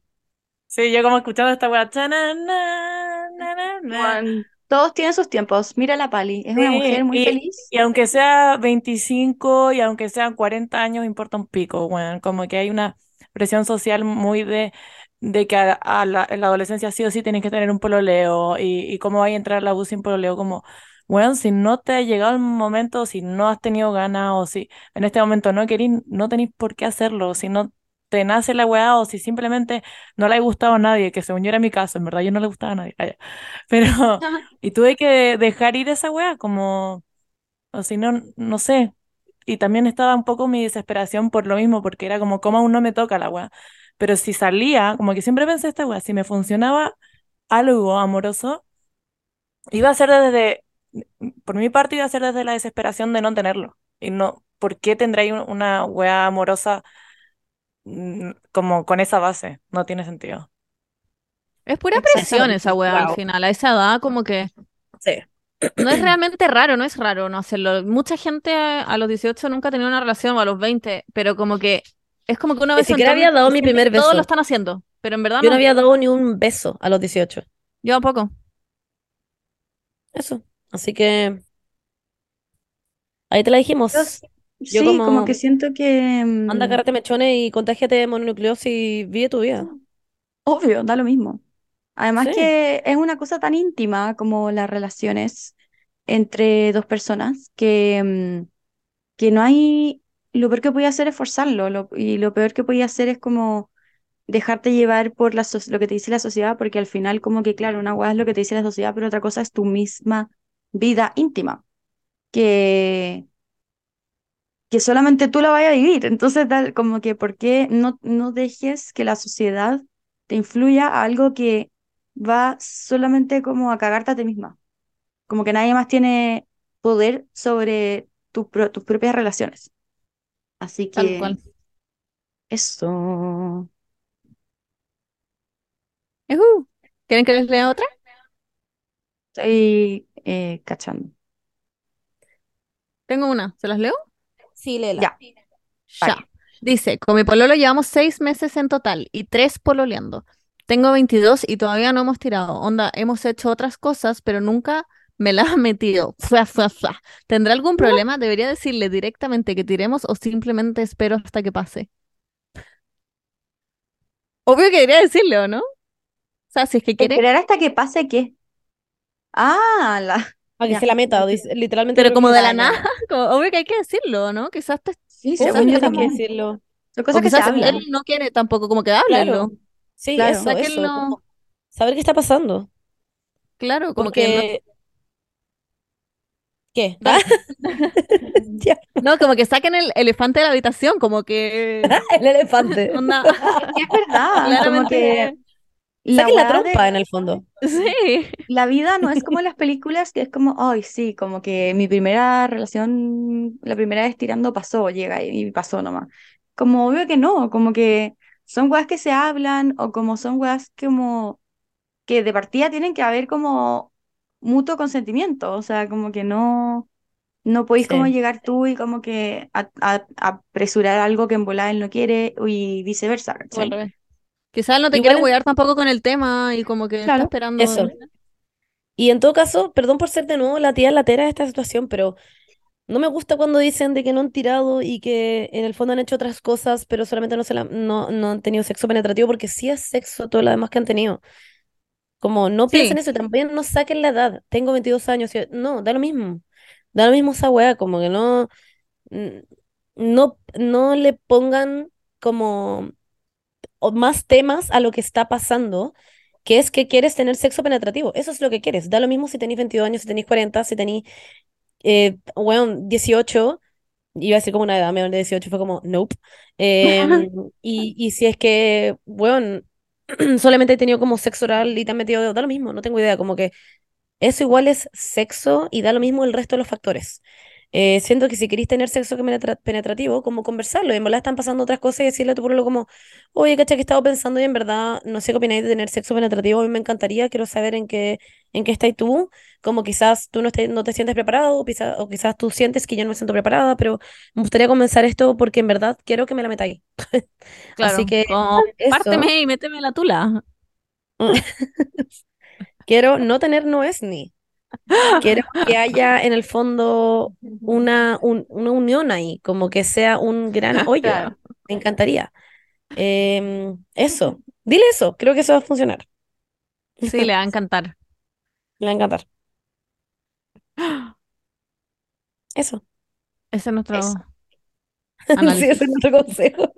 sí, yo como escuchando esta weá. chana, na, na, na, na. Juan, todos tienen sus tiempos. Mira la Pali, es una mujer muy y, feliz. y aunque sea 25 y aunque sean 40 años, importa un pico, weón. Como que hay una presión social muy de, de que a, a la, en la adolescencia sí o sí tienes que tener un pololeo y, y cómo vaya a entrar la U sin pololeo, como, weón, si no te ha llegado el momento, si no has tenido ganas o si en este momento no querís, no tenéis por qué hacerlo, si no te nace la weá o si simplemente no le ha gustado a nadie, que según yo era mi caso, en verdad yo no le gustaba a nadie. Pero, y tuve que dejar ir esa weá, como... O si no, no sé. Y también estaba un poco mi desesperación por lo mismo, porque era como, ¿cómo aún no me toca la weá? Pero si salía, como que siempre pensé esta weá, si me funcionaba algo amoroso, iba a ser desde, por mi parte iba a ser desde la desesperación de no tenerlo. Y no, ¿por qué tendréis un- una weá amorosa como con esa base? No tiene sentido. Es pura Exacto. presión esa weá al Wow. final. A esa edad como que Sí. no es realmente raro, no es raro no hacerlo. Mucha gente a los 18 nunca ha tenido una relación o a los 20, pero como que es como que una Ni vez siquiera había dado mi primer Todos beso. lo están haciendo, pero en verdad Yo no no. había dado ni un beso a los 18. Yo tampoco. Eso. Así que ahí te la dijimos. Yo, Yo sí, como como, que siento que... anda, mm, cárate mechones y contágiate de mononucleosis y vive tu vida. Obvio, da lo mismo. Además Sí. que es una cosa tan íntima como las relaciones entre dos personas que, mm, que no hay... Lo peor que podía hacer es forzarlo lo- y lo peor que podía hacer es como dejarte llevar por la so- lo que te dice la sociedad, porque al final como que, claro, una hueá es lo que te dice la sociedad, pero otra cosa es tu misma vida íntima, que, que solamente tú la vayas a vivir. Entonces, da- como que, ¿por qué no, no dejes que la sociedad te influya a algo que va solamente como a cagarte a ti misma? Como que nadie más tiene poder sobre tu pro- tus propias relaciones. Así Tal que cual. eso. ¿Quieren que les lea otra? Estoy eh, cachando. Tengo una. ¿Se las leo? Sí, Lela. Ya. Ya. Dice, con mi pololo llevamos seis meses en total y tres pololeando. Tengo 22 y todavía no hemos tirado. Onda, hemos hecho otras cosas, pero nunca me las ha metido. Fua, fua, fua. ¿Tendrá algún problema? ¿Debería decirle directamente que tiremos o simplemente espero hasta que pase? Obvio que debería decirle, ¿o no? O sea, si es que quiere, Esperar hasta que pase qué. Ah, la. Para que Ya. se la meta, dice- literalmente. pero como de la nada, como obvio que hay que decirlo, ¿no? Quizás, te- Sí, según yo hay que decirlo. Son o cosas que se hablan. él no quiere tampoco, como que háblenlo. Claro. Sí, Claro. eso, que eso. no- como saber qué está pasando. Claro, como que. ¿Qué? Ya. no, como que saquen el elefante de la habitación, como que El elefante. onda, Es que es verdad, como claramente, que la la de- trompa en el fondo. sí. La vida no es como las películas, que es como, ay, sí, como que mi primera relación, la primera vez tirando pasó, llega y, y pasó nomás. Como obvio que no, como que son weas que se hablan o como son weas como que de partida tienen que haber como mutuo consentimiento, o sea, como que no, no podéis como Sí. llegar tú y como que a- a- apresurar algo que en volada él no quiere y viceversa, revés. Quizás no te quiere en- huear tampoco con el tema y como que está Claro, esperando. Eso. Y en todo caso, perdón por ser de nuevo la tía latera de esta situación, pero no me gusta cuando dicen de que no han tirado y que en el fondo han hecho otras cosas, pero solamente no, se la- no, no han tenido sexo penetrativo, porque sí es sexo todo lo demás que han tenido. Como no Sí. piensen eso y también no saquen la edad. Tengo 22 años. y- No, da lo mismo. Da lo mismo esa weá, como que no, no, no le pongan como más temas a lo que está pasando, que es que quieres tener sexo penetrativo. Eso es lo que quieres. Da lo mismo si tenéis 22 años, si tenéis 40, si tenéis, eh, weón, 18. Iba a decir como una edad menor de 18, fue como, nope. Em, y, y si es que, weón, solamente he tenido como sexo oral y te han metido, da lo mismo, no tengo idea, como que eso igual es sexo y da lo mismo el resto de los factores. Eh, siento que si queréis tener sexo penetra- penetrativo, como conversarlo, y en verdad están pasando otras cosas y decirle a tu pueblo como, oye, cacha que he estado pensando y en verdad no sé qué opináis de tener sexo penetrativo, a mí me encantaría, quiero saber en qué, en qué estás tú, como quizás tú no, estés- no te sientes preparado, o quizás, o quizás tú sientes que yo no me siento preparada, pero me gustaría comenzar esto porque en verdad quiero que me la metáis. Claro, Así que eso. párteme y méteme la tula. Quiero no tener no es ni. Quiero que haya en el fondo una, un- una unión ahí, como que sea un gran hoyo. Claro. Me encantaría. Em, eso, dile eso, creo que eso va a funcionar. Sí, le va a encantar. Le va a encantar. Eso. Ese es nuestro Eso. Sí, ese es nuestro consejo.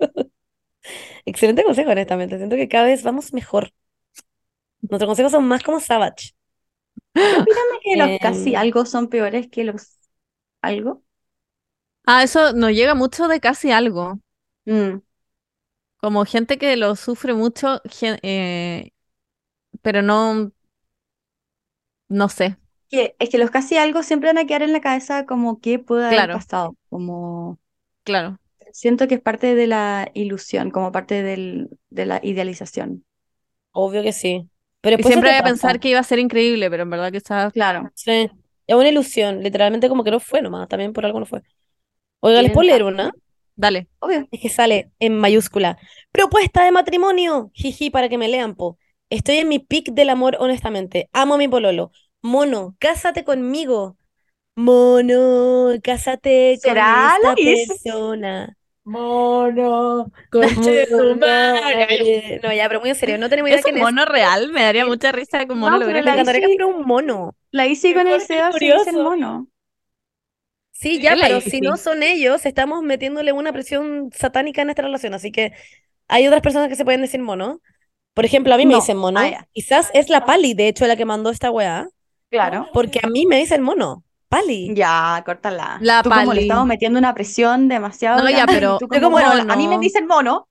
Excelente consejo, honestamente. Siento que cada vez vamos mejor. Nuestros consejos son más como Savage. Opíname que los Em, casi algo son peores que los algo. Ah, eso nos llega mucho de casi algo. Mm. Como gente que lo sufre mucho, eh, pero no, no sé. Que, es que los casi algo siempre van a quedar en la cabeza como qué puede haber Claro. pasado. Como Claro. siento que es parte de la ilusión, como parte del, de la idealización. Obvio que sí. Pero Y siempre voy a pensar que iba a ser increíble, pero en verdad que está Claro. Sí. Es una ilusión, literalmente como que no fue nomás, también por algo no fue. Oiga, ¿les puedo leer una? Dale. Obvio. Es que sale en mayúscula. Propuesta de matrimonio. Jiji, para que me lean, po. Estoy en mi pic del amor, honestamente. Amo a mi pololo. Mono, cásate conmigo. Mono, cásate con ¿Será esta la persona. Mono, Mono, madre. No, ya, pero muy en serio, no tenemos idea ¿Es un quién es. mono real? Me daría mucha risa que un mono No, lo pero hubiera Me la encantaría que fuera un mono. La Isi con el Seba se dice el mono. Sí, ya, Es pero si no son ellos, estamos metiéndole una presión satánica en esta relación, así que hay otras personas que se pueden decir mono. Por ejemplo, a mí me No. dicen mono. Ah. Quizás es la Pali, de hecho, la que mandó esta weá. Claro. Porque a mí me dicen mono. Pali. Ya, córtala. La Tú como le Pali. estamos metiendo una presión demasiado No, ya, grande, pero- tú como, como bueno, a mí me mono. dicen mono.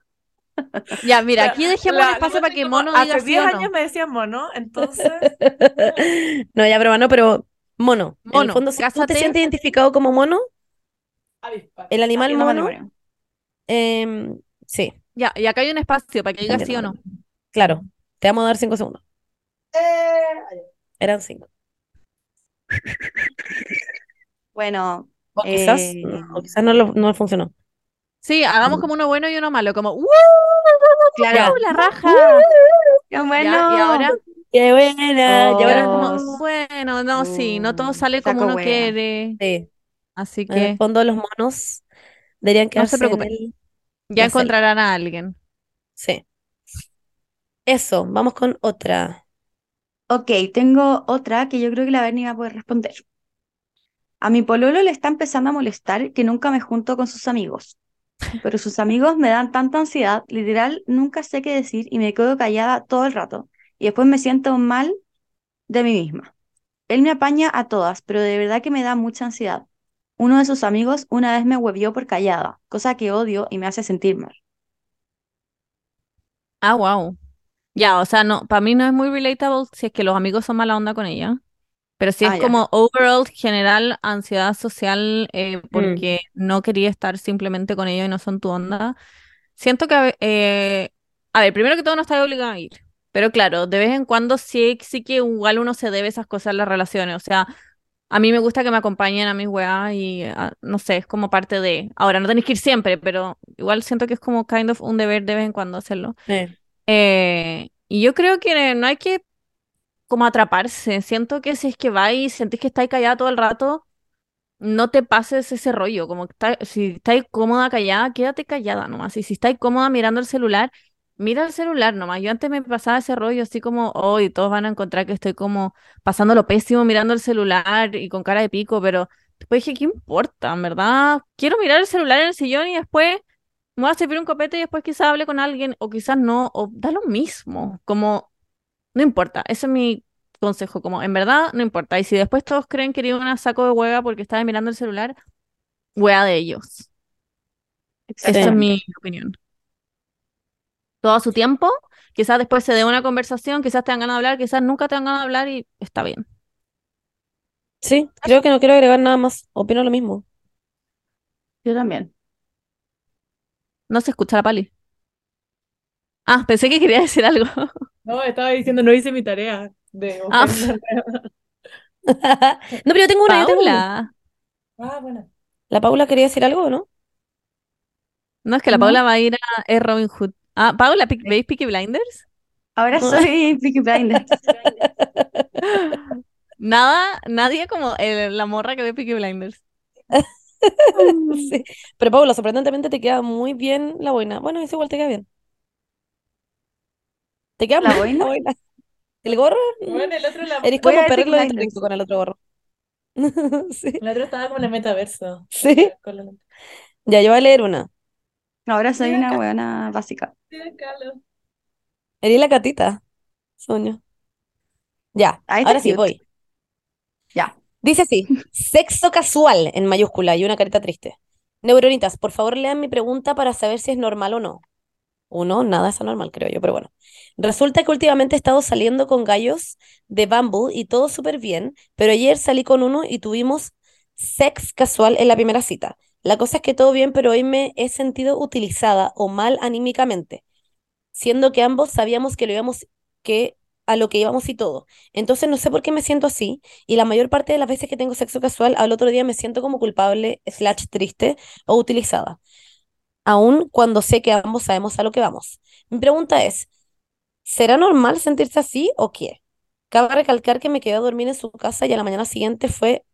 Ya, mira, aquí dejemos La- un espacio para que Mono diga Hace sí 10 o no. años me decían mono, entonces. No, ya, broma, no, pero mono. En el Mono, fondo, si tú te sientes identificado como mono, avispa. el animal Haciendo mono, em, sí, Ya, y acá hay un espacio para que diga sí o no. claro. Te vamos a dar cinco segundos. Eh, Eran cinco. Bueno, O quizás, Eh, o quizás no, lo- no funcionó. Sí, hagamos como uno bueno y uno malo, como ¡Uh! claro. ¡La raja! Qué Ya, bueno. y ahora, ¡Qué buena! Oh. y ahora como, bueno, no, sí, no todo Mm, sale como uno quiere. Sí, Así en el que fondo los monos deberían No se quedarse en preocupen. el- ya encontrarán a alguien. Sí. Eso, vamos con otra. Ok, tengo otra que yo creo que la Berni va a poder responder. A mi pololo le está empezando a molestar que nunca me junto con sus amigos. Pero sus amigos me dan tanta ansiedad, literal, nunca sé qué decir y me quedo callada todo el rato. Y después me siento mal de mí misma. Él me apaña a todas, pero de verdad que me da mucha ansiedad. Uno de sus amigos una vez me huevió por callada, cosa que odio y me hace sentir mal. Ah, wow. Ya, o sea, no, para mí no es muy relatable si es que los amigos son mala onda con ella. Pero Ah, es ya. como overall general ansiedad social eh, porque no quería estar simplemente con ellos y no son tu onda. Siento que, eh, a ver, primero que todo no estás obligado a ir. Pero claro, de vez en cuando sí, sí que igual uno se debe esas cosas en las relaciones. O sea, a mí me gusta que me acompañen a mis weas y ah, no sé, es como parte de. Ahora, no tenéis que ir siempre, pero igual siento que es como kind of un deber de vez en cuando hacerlo. Eh, Eh, y yo creo que no hay que como atraparse. Siento que si es que vais y sentís que estáis callada todo el rato, no te pases ese rollo. Como está- si estáis cómoda callada, quédate callada nomás. Y si estáis cómoda mirando el celular, mira el celular nomás. Yo antes me pasaba ese rollo así como, hoy todos van a encontrar que estoy como pasando lo pésimo mirando el celular y con cara de pico, pero después dije, ¿qué importa? Verdad, quiero mirar el celular en el sillón y después me voy a servir un copete y después quizás hable con alguien o quizás no, o da lo mismo, como no importa, ese es mi consejo, como en verdad no importa, y si después todos creen que eres una saco de hueá porque estaba mirando el celular, hueá de ellos, esa es mi opinión. Todo a su tiempo, quizás después se dé una conversación, quizás te dan ganas de hablar, quizás nunca te dan ganas de hablar y está bien. Sí, creo que no quiero agregar nada más. Opino lo mismo. Yo también. No se escucha la pali. Ah, pensé que quería decir algo. No, estaba diciendo, no hice mi tarea de Ah. No, pero yo tengo una. Paula. Ah, bueno. ¿La Paula quería decir algo o no? No, es que la ¿No? Paula va a ir a es Robin Hood. Ah, Paula, ¿veis Peaky Blinders? Ahora soy Peaky Blinders. Nada, nadie como el- la morra que ve Peaky Blinders. Sí. Pero Paula, sorprendentemente te queda muy bien la boina. Bueno, eso igual te queda bien. ¿Te queda ¿La muy bien la boina? ¿El gorro? Bueno, el otro, la- Eres como de. Trinco con el otro gorro. Sí. el otro estaba como en el metaverso. Sí. Con la- Ya, yo voy a leer una. Ahora soy una buena básica. Eres la catita. Soño. Ya, Ahí está ahora sí, cute. voy. Ya. Dice así, sexo casual en mayúscula y una carita triste. Neuronitas, por favor lean mi pregunta para saber si es normal o no. Uno, nada es anormal, creo yo, pero bueno. Resulta que últimamente he estado saliendo con gallos de Bumble y todo súper bien, pero ayer salí con uno y tuvimos sex casual en la primera cita. La cosa es que todo bien, pero hoy me he sentido utilizada o mal anímicamente, siendo que ambos sabíamos que lo íbamos, que a lo que íbamos y todo. Entonces no sé por qué me siento así y la mayor parte de las veces que tengo sexo casual al otro día me siento como culpable, slash triste o utilizada, aun cuando sé que ambos sabemos a lo que vamos. Mi pregunta es, ¿será normal sentirse así o qué? Cabe recalcar que me quedé a dormir en su casa y a la mañana siguiente fue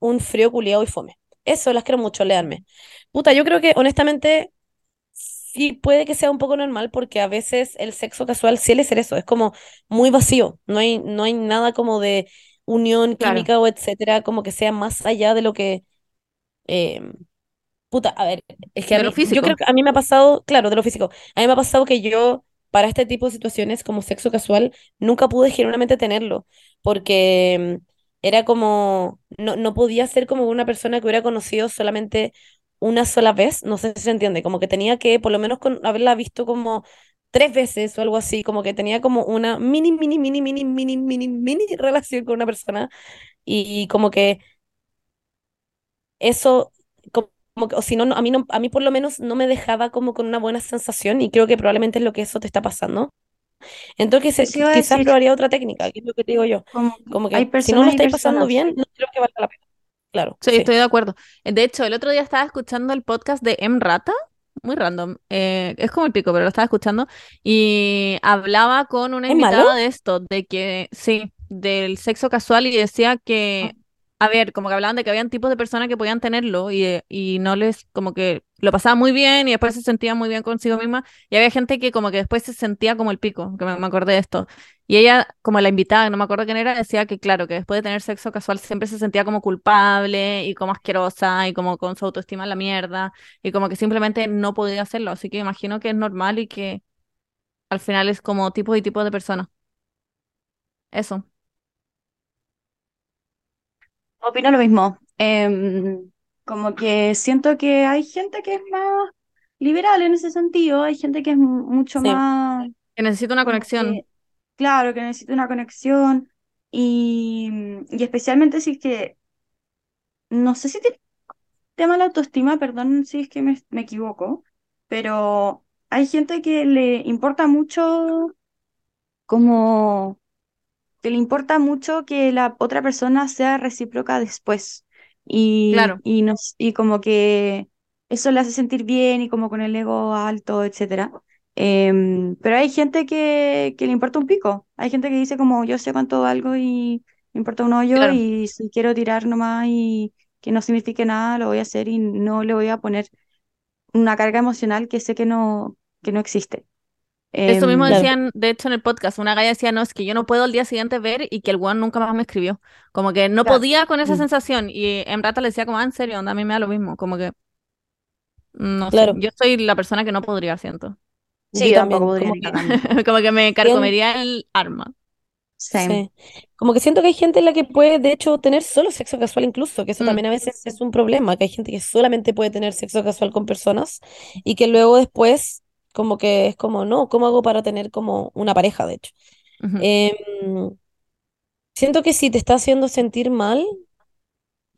un frío culiado y fome. Eso, las quiero mucho, leanme. Puta, yo creo que honestamente sí puede que sea un poco normal porque a veces el sexo casual suele ser eso, es como muy vacío, no hay, no hay nada como de unión Claro. química o etcétera, como que sea más allá de lo que, eh, Puta, a ver, es que a mí, lo yo físico. creo que a mí me ha pasado, claro, de lo físico, a mí me ha pasado que yo, para este tipo de situaciones como sexo casual, nunca pude genuinamente tenerlo, porque mm, era como, no, no podía ser como una persona que hubiera conocido solamente una sola vez, no sé si se entiende, como que tenía que por lo menos con, haberla visto como tres veces o algo así, como que tenía como una mini, mini, mini, mini, mini, mini, mini relación con una persona y como que eso, co- como, que, o si no, a mí no, a mí por lo menos no me dejaba como con una buena sensación y creo que probablemente es lo que eso te está pasando. Entonces quizás decir, probaría otra técnica, que es lo que te digo yo. como que Como hay que si no lo y estáis pasando bien, no creo que valga la pena. Claro, Sí, sí. estoy de acuerdo. De hecho, el otro día estaba escuchando el podcast de M. Rata, muy random, eh, es como el pico, pero lo estaba escuchando, y hablaba con una invitada de esto, de que, sí, del sexo casual, y decía que, a ver, como que hablaban de que habían tipos de personas que podían tenerlo y, y no les, como que lo pasaban muy bien y después se sentían muy bien consigo misma, y había gente que como que después se sentía como el pico, que me, me acordé de esto. Y ella, como la invitada, no me acuerdo quién era, decía que claro, que después de tener sexo casual siempre se sentía como culpable y como asquerosa y como con su autoestima en la mierda y como que simplemente no podía hacerlo. Así que imagino que es normal y que al final es como tipo y tipo de persona. Eso. Opino lo mismo. Em, como que siento que hay gente que es más liberal en ese sentido, hay gente que es mu- mucho Sí. más Que necesito una conexión. que, claro, que necesita una conexión y, y especialmente si es que, no sé si tiene tema de la autoestima, perdón si es que me, me equivoco, pero hay gente que le importa mucho como que le importa mucho que la otra persona sea recíproca después y, Claro. y, nos, y como que eso le hace sentir bien y como con el ego alto, etcétera. Em, pero hay gente que, que le importa un pico, hay gente que dice como yo sé cuánto valgo y me importa un hoyo Claro. y si quiero tirar nomás y que no signifique nada, lo voy a hacer y no le voy a poner una carga emocional que sé que no, que no existe. Eso mismo Em, Claro. decían, de hecho, en el podcast. Una galla decía, no, es que yo no puedo al día siguiente ver y que el weón nunca más me escribió. Como que no Claro. podía con esa Mm. sensación. Y en rata le decía como, ah, en serio, onda, a mí me da lo mismo. Como que, no sé, Claro. yo soy la persona que no podría, siento. sí, Yo tampoco también, podría como que. Como que me carcomería el arma. Sí. Como que siento que hay gente en la que puede, de hecho, tener solo sexo casual incluso, que eso Mm, también a veces es un problema, que hay gente que solamente puede tener sexo casual con personas y que luego después, como que es como, no, ¿cómo hago para tener como una pareja, de hecho? Em, siento que si te está haciendo sentir mal,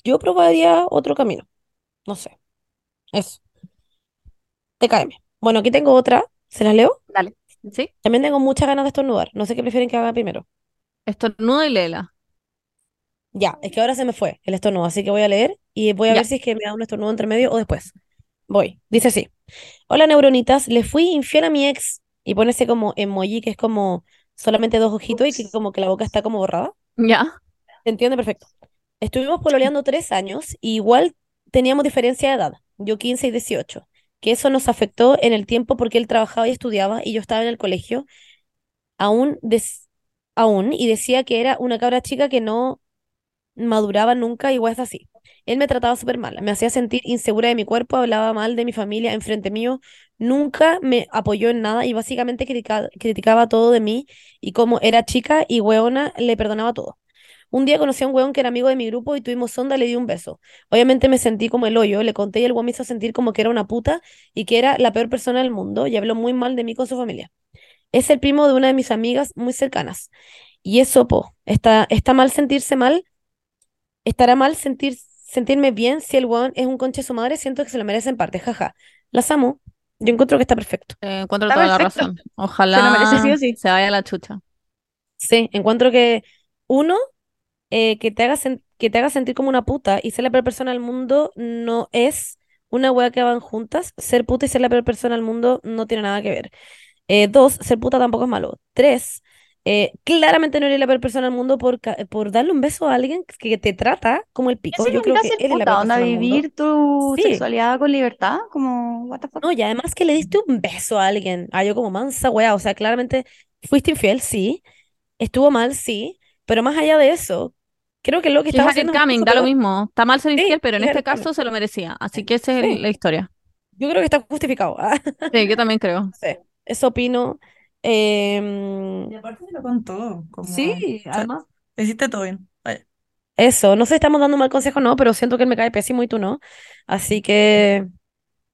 yo probaría otro camino, no sé, eso, TKM. Bueno, aquí tengo otra, ¿se las leo? Dale. ¿Sí? También tengo muchas ganas de estornudar, no sé qué prefieren que haga primero. Estornudo y lela. Ya, es que ahora se me fue el estornudo, así que voy a leer y voy a Ya. ver si es que me da un estornudo entre medio o después. Voy. Dice así. Hola, neuronitas. Le fui infiel a mi ex y pone ese como emoji que es como solamente dos ojitos y que como que la boca está como borrada. Ya. ¿Se entiende? Perfecto. Estuvimos pololeando tres años y igual teníamos diferencia de edad. Yo 15 y 18. Que eso nos afectó en el tiempo porque él trabajaba y estudiaba y yo estaba en el colegio aún, des- aún y decía que era una cabra chica que no maduraba nunca y es así. Él me trataba súper mal, me hacía sentir insegura de mi cuerpo, hablaba mal de mi familia enfrente mío, nunca me apoyó en nada y básicamente critica- criticaba todo de mí y como era chica y hueona, le perdonaba todo. Un día conocí a un hueón que era amigo de mi grupo y tuvimos onda, le di un beso. Obviamente me sentí como el hoyo, le conté y el hueón me hizo sentir como que era una puta y que era la peor persona del mundo y habló muy mal de mí con su familia. Es el primo de una de mis amigas muy cercanas. Y eso, po, está, está mal sentirse mal, estará mal sentir, sentirme bien si el weón es un conche de su madre, siento que se lo merece en parte, jaja. Las amo, yo encuentro que está perfecto. Eh, encuentro Está toda la perfecto. razón. Se lo merece sí Ojalá o sí. se vaya a la chucha. Sí, encuentro que uno, eh, que te haga, que te haga sentir como una puta y ser la peor persona del mundo no es una wea que van juntas. Ser puta y ser la peor persona del mundo no tiene nada que ver. Eh, dos, ser puta tampoco es malo. Tres, eh, claramente no eres la peor persona del mundo por, por darle un beso a alguien que te trata como el ¿Qué pico. Yo creo que eres la peor ¿Onda vivir tu Sí. sexualidad con libertad? Como, what the fuck? No, y además que le diste un beso a alguien. Ah, yo como mansa wea. O sea, claramente fuiste infiel, sí. Estuvo mal, sí. Pero más allá de eso, Creo que lo que Que es estaba Hate haciendo es Coming, da lo mismo. Está mal ser Sí, infiel, pero en es este Hate Coming. caso se lo merecía. Así que esa es Sí. la historia. Yo creo que está justificado. ah. Sí, yo también creo. Sí, eso opino. Em, Y aparte se lo contó. Como... sí, o sea, además. hiciste todo bien. Vaya. Eso, no sé si estamos dando mal consejo o no, pero siento que él me cae pésimo y tú no. Así que,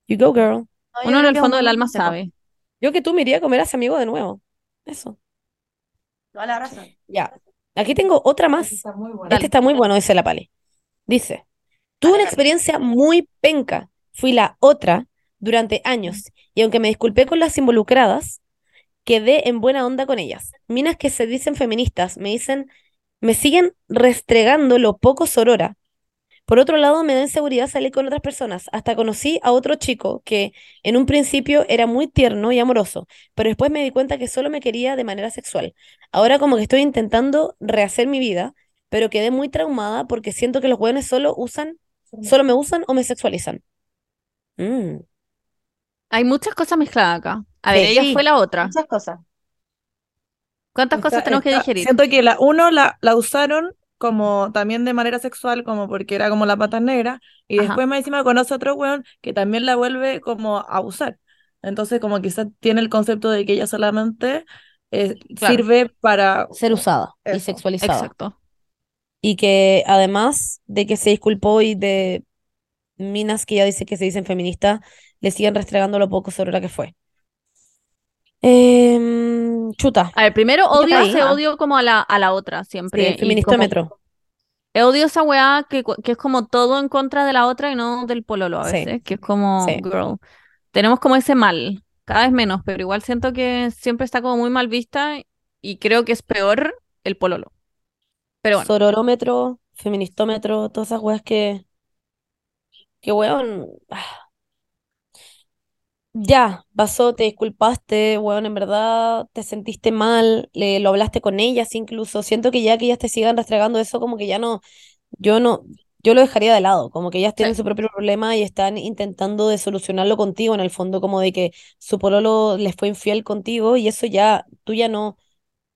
you go, girl. No, Uno en el fondo del alma sabe. Yo que tú me iría a comer a ese amigo de nuevo. Eso. Toda la razón. Ya. Aquí tengo otra más. Está muy bueno. Este está muy bueno, dice la Pali. Dice, tuve una experiencia muy penca. Fui la otra durante años y aunque me disculpé con las involucradas, quedé en buena onda con ellas. Minas que se dicen feministas me dicen, me siguen restregando lo poco sorora. Por otro lado, me da inseguridad salir con otras personas. Hasta conocí a otro chico que en un principio era muy tierno y amoroso, pero después me di cuenta que solo me quería de manera sexual. Ahora como que estoy intentando rehacer mi vida, pero quedé muy traumada porque siento que los hueones solo usan, solo me usan o me sexualizan. Mm. Hay muchas cosas mezcladas acá. A ver, Sí. ella fue la otra. Muchas cosas. ¿Cuántas cosas Está- tenemos que digerir? Siento que la uno la, la usaron como también de manera sexual, como porque era como la pata negra, y Ajá. después más encima conoce a otro weón que también la vuelve como a usar. Entonces como quizás tiene el concepto de que ella solamente eh, Claro. sirve para... Ser usada y sexualizada. Exacto. Y que además de que se disculpó y de minas que ya dice que se dicen feministas, le siguen restregando lo poco sorora que fue. Em, chuta. A ver, primero odio ese odio como a la, a la otra Sí, siempre. y feministómetro. como- odio esa weá que, que es como todo en contra de la otra y no del pololo a Sí. veces, que es como, Sí. girl, tenemos como ese mal, cada vez menos, pero igual siento que siempre está como muy mal vista y creo que es peor el pololo. Pero bueno, Sororómetro, feministómetro, todas esas weas que, que weón, ah. Ya, pasó, te disculpaste, weón, en verdad te sentiste mal, le, lo hablaste con ellas incluso, siento que ya que ellas te sigan restregando eso, como que ya no, yo no, yo lo dejaría de lado, como que ellas tienen Sí. su propio problema y están intentando de solucionarlo contigo, en el fondo, como de que su pololo les fue infiel contigo y eso ya, tú ya no,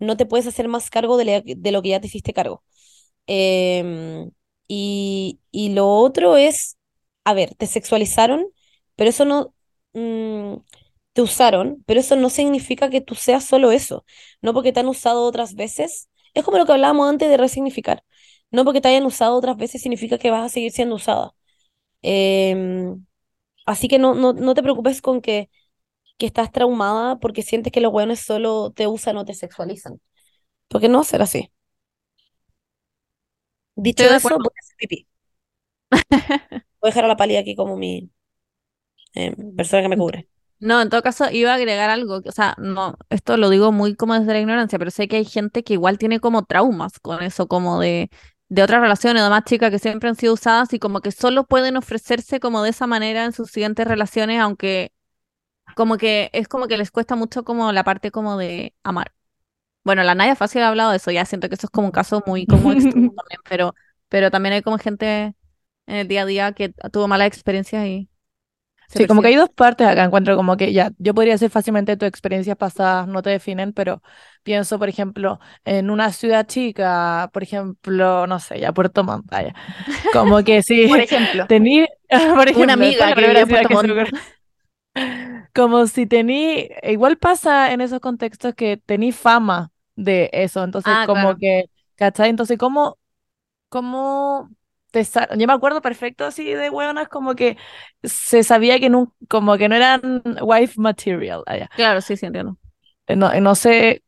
no te puedes hacer más cargo de lo que ya te hiciste cargo. Em, y, y lo otro es, a ver, te sexualizaron, pero eso no, mm, te usaron, pero eso no significa que tú seas solo eso. No porque te han usado otras veces, es como lo que hablábamos antes de resignificar. No porque te hayan usado otras veces significa que vas a seguir siendo usada. Em, así que no, no, no te preocupes con que, que estás traumada porque sientes que los hueones solo te usan o te sexualizan. Porque no va a ser así. Dicho Estoy eso, voy a hacer pipí. Voy a dejar a la pali aquí como mi eh, persona que me cubre. no, en todo caso iba a agregar algo, que- o sea, no, esto lo digo muy como desde la ignorancia, pero sé que hay gente que igual tiene como traumas con eso, como de, de otras relaciones, además chicas que siempre han sido usadas y como que solo pueden ofrecerse como de esa manera en sus siguientes relaciones, aunque como que es como que les cuesta mucho como la parte como de amar. Bueno, la Naya Fácil ha hablado de eso, ya siento que eso es como un caso muy como extremo también, pero, pero también hay como gente en el día a día que tuvo malas experiencias y se Sí, como que hay dos partes acá, encuentro como que ya, yo podría decir fácilmente tus experiencias pasadas no te definen, pero pienso, por ejemplo, en una ciudad chica, por ejemplo, no sé, ya Puerto Montt, vaya, como que sí, Por ejemplo. tení, por ejemplo, Una amiga que vivía en Puerto Montt. Como si tení, igual pasa en esos contextos que tení fama de eso, entonces Ah, como claro. que, ¿cachai? Entonces, ¿cómo, cómo te Yo me acuerdo perfecto así de hueonas como que se sabía que no, como que no eran wife material allá. Claro, sí, sí, entiendo. Eh, No, no sé,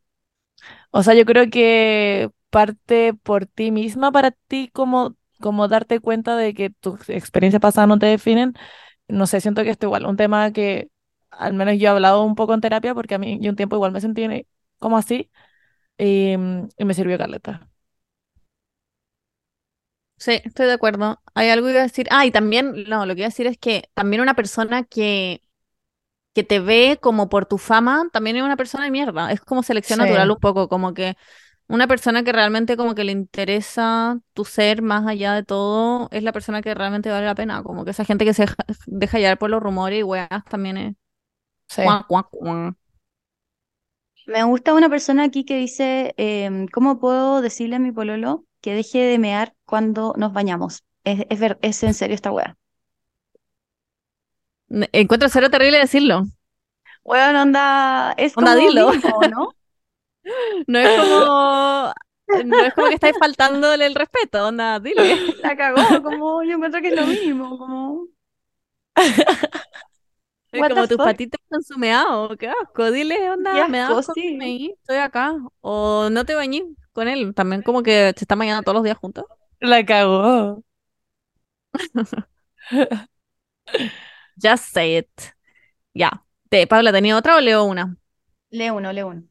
o sea, yo creo que parte por ti misma para ti como, como darte cuenta de que tus experiencias pasadas no te definen. No sé, siento que esto igual, un tema que al menos yo he hablado un poco en terapia porque a mí yo un tiempo igual me sentí en- como así y, y me sirvió caleta. Sí, estoy de acuerdo. Hay algo que iba a decir. Ah, y también, no, lo que iba a decir es que también una persona que, que te ve como por tu fama, también es una persona de mierda. Es como selección Sí. natural un poco, como que una persona que realmente como que le interesa tu ser más allá de todo, es la persona que realmente vale la pena. Como que esa gente que se deja, deja llevar por los rumores y weas también es... Sí. Me gusta una persona aquí que dice, em, ¿cómo puedo decirle a mi pololo que deje de mear cuando nos bañamos. Es, es, ver- es en serio esta. Me- Encuentro cero terrible decirlo. Weón, onda, es Onda, como dilo. mínimo, ¿no? No es como. No es como que estáis faltándole el respeto, onda, dile. La cagó, como yo encuentro que es lo mínimo, como... Es como tus fuck? patitas están sumeados, qué asco. Dile, onda, Qué me da asco, asco, sí. me estoy acá. O no te bañé con él. También como que se están bañando todos los días juntos. La cagó. Just say it. Ya. Te, Paula, ¿tenía otra o leo una? Lee uno, lee uno.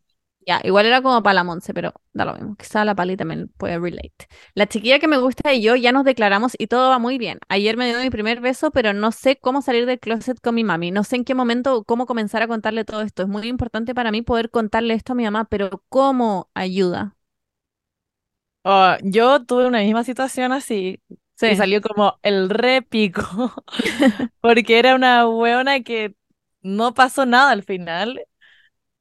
Ya, igual era como para la Monse, pero da lo mismo. Quizá la Pali también puede relate. La chiquilla que me gusta y yo ya nos declaramos y todo va muy bien. Ayer me dio mi primer beso, pero no sé cómo salir del closet con mi mami. No sé en qué momento o cómo comenzar a contarle todo esto. Es muy importante para mí poder contarle esto a mi mamá, pero ¿cómo ayuda? Oh, yo tuve una misma situación así Sí. y salió como el repico porque era una weona que no pasó nada al final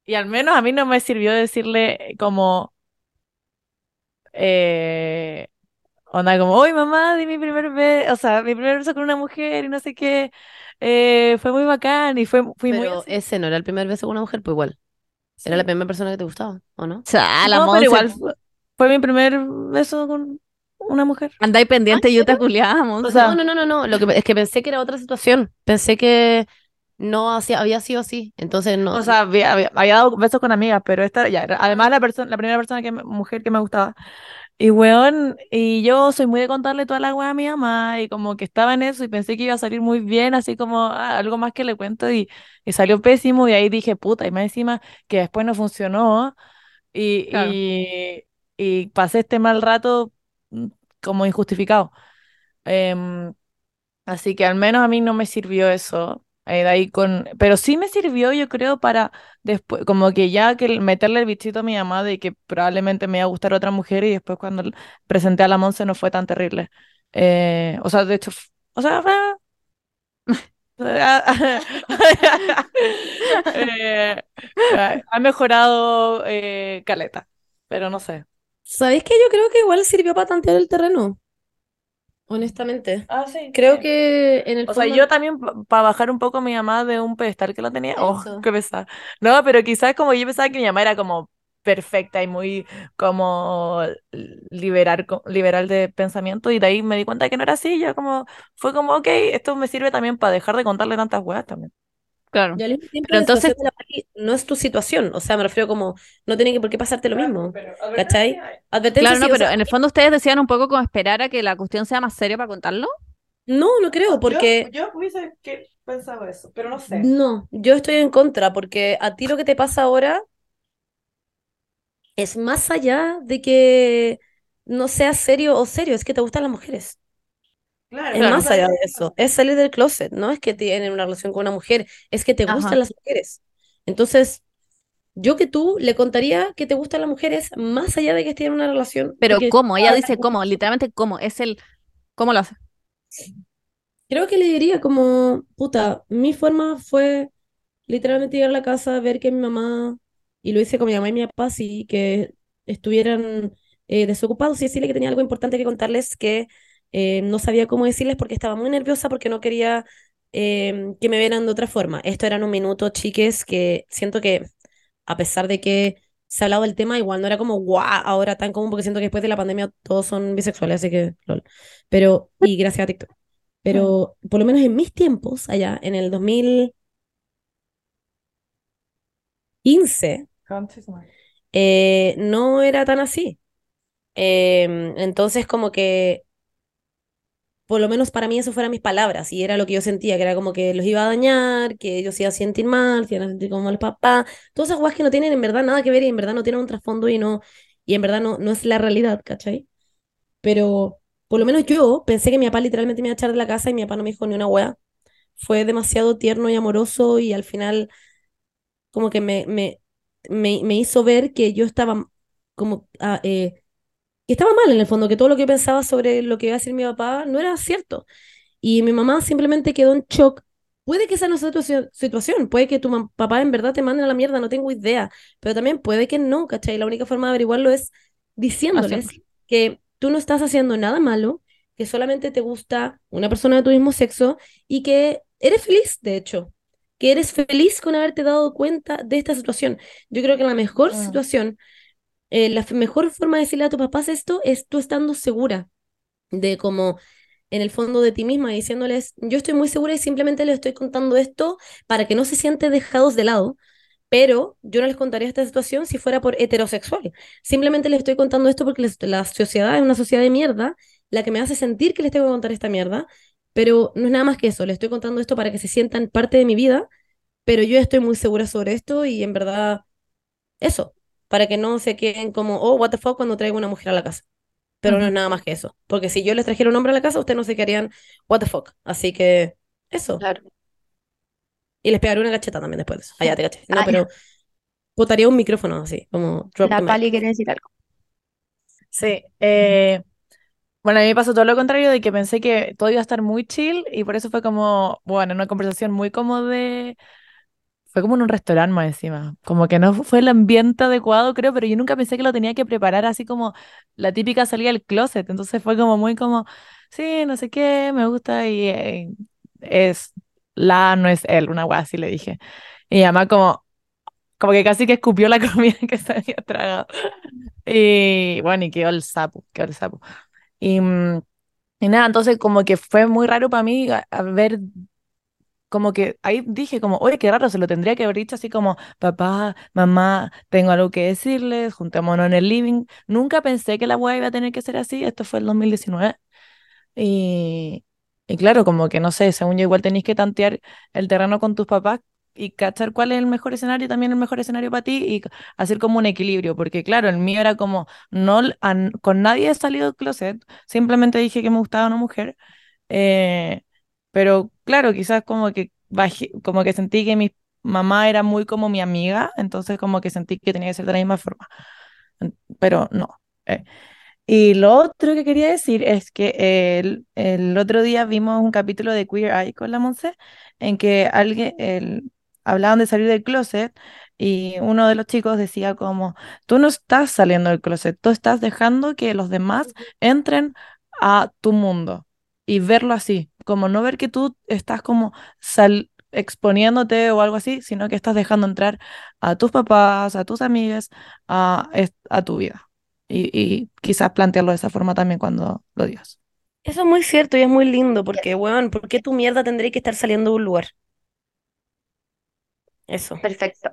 y al menos a mí no me sirvió decirle como eh, onda como, uy mamá, di mi primer beso, o sea, mi primer beso con una mujer y no sé qué, eh, fue muy bacán y fue, fui muy Pero así. ese no era el primer beso con una mujer, pues igual. Era la primera persona que te gustaba, ¿o no? Cha, la No, pero igual fue, fue mi primer beso con una mujer. Andáis pendiente, yo te culiaba, O sea, No, no, no, no, no. Lo que es que pensé que era otra situación. Pensé que no hacía, había sido así. Entonces no. O sea, había, había, había dado besos con amigas, pero esta ya era, además la persona, la primera persona que me- mujer que me gustaba. Y weón, y yo soy muy de contarle toda la weá a mi mamá, y como que estaba en eso, y pensé que iba a salir muy bien, así como ah, algo más que le cuento, y, y salió pésimo, y ahí dije, puta, y más encima que después no funcionó, y, Claro. y, y pasé este mal rato mm, como injustificado. Em, Así que al menos a mí no me sirvió eso. eh, de ahí con... Pero sí me sirvió, yo creo, para después, como que ya que meterle el bichito a mi mamá de que probablemente me iba a gustar otra mujer y después cuando presenté a la Monse no fue tan terrible. Eh, o sea, de hecho, o sea, eh, ha ha mejorado eh, caleta, pero no sé. ¿Sabéis que yo creo que igual sirvió para tantear el terreno? Honestamente. Ah, sí. Creo que en el O sea, yo también para bajar un poco a mi mamá de un pedestal que la tenía. Oh, Eso. qué pesada. No, pero quizás como yo pensaba que mi mamá era como perfecta y muy como liberar, liberal de pensamiento y de ahí me di cuenta que no era así. Ya como fue como, ok, esto me sirve también para dejar de contarle tantas weas también. Claro. Pero entonces- no es tu situación. O sea, me refiero como. No tiene que por qué pasarte lo mismo. ¿Cachai? Advertencia Claro, no, sí, pero sea, en el fondo ustedes decían un poco como esperar a que la cuestión sea más seria para contarlo. no, no creo, porque. Yo, hubiese pensado eso, pero no No, yo estoy en contra, porque a ti lo que te pasa ahora es más allá de que no seas serio o serio, es que te gustan las mujeres. Claro, Es más allá de eso, es salir del closet, no es que tienen una relación con una mujer, es que te Ajá. gustan las mujeres. Entonces, yo que tú le contaría que te gustan las mujeres más allá de que estén en una relación, Pero ¿cómo? Ella dice cómo, literalmente cómo. Es el. ¿Cómo lo hace? creo que le diría como, puta, mi forma fue literalmente llegar a la casa, ver que mi mamá, y lo hice con mi mamá y mi papá, sí, que estuvieran eh, desocupados y decirle que tenía algo importante que contarles que eh, no sabía cómo decirles porque estaba muy nerviosa porque no quería eh, que me vieran de otra forma. Esto eran un minuto, chiques, que siento que a pesar de que se ha hablado del tema, igual no era como guau, ahora tan común porque siento que después de la pandemia todos son bisexuales, así que lol. Pero, y gracias a TikTok. Pero por lo menos en mis tiempos, allá en el 2015, eh, no era tan así. Em, entonces, como que, por lo menos para mí eso fueran mis palabras, y era lo que yo sentía, que era como que los iba a dañar, que ellos se iban a sentir mal, se iban a sentir como el papá, todas esas cosas que no tienen en verdad nada que ver y en verdad no tienen un trasfondo y no, y en verdad no, no es la realidad, ¿cachai? Pero por lo menos yo pensé que mi papá literalmente me iba a echar de la casa y mi papá no me dijo ni una wea. Fue demasiado tierno y amoroso y al final como que me, me, me, me hizo ver que yo estaba como ah, eh, estaba mal en el fondo, que todo lo que pensaba sobre lo que iba a decir mi papá no era cierto. Y mi mamá simplemente quedó en shock. Puede que esa no sea tu si- situación, puede que tu papá en verdad te mande a la mierda, no tengo idea, pero también puede que no, ¿cachai? La única forma de averiguarlo es diciéndoles que tú no estás haciendo nada malo, que solamente te gusta una persona de tu mismo sexo y que eres feliz, de hecho, que eres feliz con haberte dado cuenta de esta situación. Yo creo que la mejor situación, eh, la mejor forma de decirle a tus papás esto es tú estando segura de como en el fondo de ti misma, diciéndoles, yo estoy muy segura y simplemente les estoy contando esto para que no se sienten dejados de lado, pero yo no les contaría esta situación si fuera por heterosexual. Simplemente les estoy contando esto porque la sociedad es una sociedad de mierda, la que me hace sentir que les tengo que contar esta mierda, pero no es nada más que eso, les estoy contando esto para que se sientan parte de mi vida, pero yo estoy muy segura sobre esto y en verdad eso, para que no se queden como, oh, what the fuck cuando traigo una mujer a la casa. Pero no es nada más que eso, porque si yo les trajera un hombre a la casa, ustedes no se quedarían, what the fuck. Así que eso. Claro. Y les pegaré una cacheta también después de eso. Ya te caché. No, pero botaría un micrófono así, como drop La. Pali quiere decir algo. Sí, eh, bueno, a mí me pasó todo lo contrario de que pensé que todo iba a estar muy chill y por eso fue como, bueno, una conversación muy como de, fue como en un restaurante más encima, como que no fue el ambiente adecuado, creo, pero yo nunca pensé que lo tenía que preparar así como la típica salida del closet, entonces fue como muy como, sí, no sé qué, me gusta y eh, es la, no es él, una wea así le dije. Y además como, como que casi que escupió la comida que se había tragado. Y bueno, y quedó el sapo, quedó el sapo. Y, mm, y nada, entonces como que fue muy raro para mí ver, como que ahí dije como, oye, qué raro, se lo tendría que haber dicho así como, papá, mamá, tengo algo que decirles, juntémonos en el living. Nunca pensé que la weá iba a tener que ser así, esto fue el 2019. Y, y claro, como que no sé, según yo igual tenéis que tantear el terreno con tus papás y cachar cuál es el mejor escenario, también el mejor escenario para ti y hacer como un equilibrio, porque claro, el mío era como, no, l- a n- con nadie he salido del closet, simplemente dije que me gustaba una mujer, eh, pero claro, quizás como que bajé, como que sentí que mi mamá era muy como mi amiga, entonces como que sentí que tenía que ser de la misma forma, pero no. eh. Y lo otro que quería decir es que el, el otro día vimos un capítulo de Queer Eye con la Monse en que alguien el- hablaban de salir del closet y uno de los chicos decía como, tú no estás saliendo del closet, tú estás dejando que los demás entren a tu mundo y verlo así, como no ver que tú estás como sal exponiéndote o algo así, sino que estás dejando entrar a tus papás, a tus amigas, a, a tu vida. Y, y quizás plantearlo de esa forma también cuando lo digas. Eso es muy cierto y es muy lindo, porque, weón, ¿por qué tu mierda tendría que estar saliendo de un lugar? Eso. Perfecto.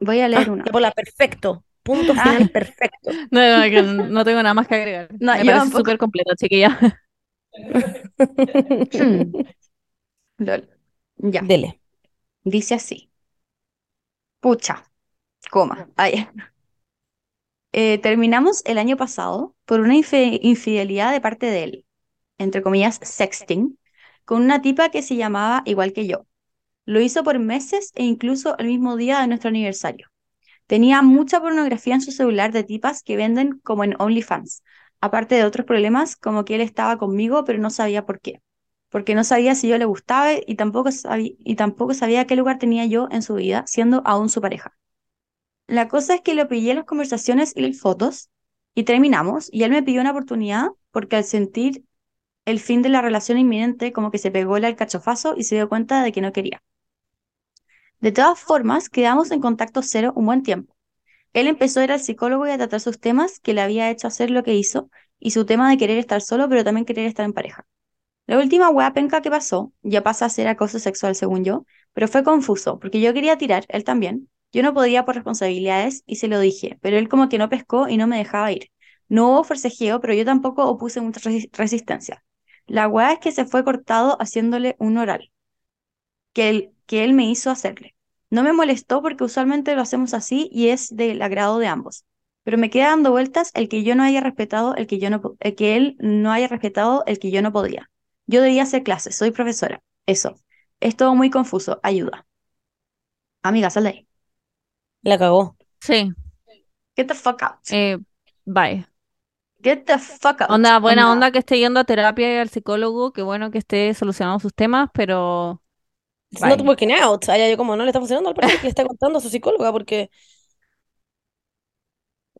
Voy a Ah, leer una. ya, Paula, perfecto. Punto Ah. final perfecto. No, no, no tengo nada más que agregar. No, Me yo súper completo, chiquilla. Lol. Ya. Dele. Dice así. Pucha, coma. Eh, terminamos el año pasado por una infidelidad de parte de él, entre comillas, sexting, con una tipa que se llamaba igual que yo. Lo hizo por meses e incluso el mismo día de nuestro aniversario. Tenía mucha pornografía en su celular de tipas que venden como en OnlyFans, aparte de otros problemas como que él estaba conmigo pero no sabía por qué, porque no sabía si yo le gustaba y tampoco sabía, qué lugar tenía yo en su vida, siendo aún su pareja. La cosa es que le pillé las conversaciones y las fotos y terminamos y él me pidió una oportunidad porque al sentir el fin de la relación inminente como que se pegó el alcachofazo y se dio cuenta de que no quería. De todas formas, quedamos en contacto cero un buen tiempo. Él empezó a ir al psicólogo y a tratar sus temas que le había hecho hacer lo que hizo y su tema de querer estar solo pero también querer estar en pareja. La última wea penca que pasó ya pasa a ser acoso sexual según yo, pero fue confuso porque yo quería tirar, él también. Yo no podía por responsabilidades y se lo dije, pero él como que no pescó y no me dejaba ir. No hubo forcejeo, pero yo tampoco opuse mucha resi- resistencia. La wea es que se fue cortado haciéndole un oral que él, que él me hizo hacerle. No me molestó porque usualmente lo hacemos así y es del agrado de ambos. Pero me queda dando vueltas el que yo no haya respetado el que yo no el que él no haya respetado el que yo no podía. Yo debía hacer clases, soy profesora. Eso. Es todo muy confuso. Ayuda. Amiga, sal de ahí. La cagó. Sí, Get the fuck out. eh, bye. Get the fuck out. Onda, buena onda que esté yendo a terapia y al psicólogo, qué bueno que esté solucionando sus temas, pero It's Bye. not working out. Allá yo como no le está funcionando al parecer que le está contando a su psicóloga porque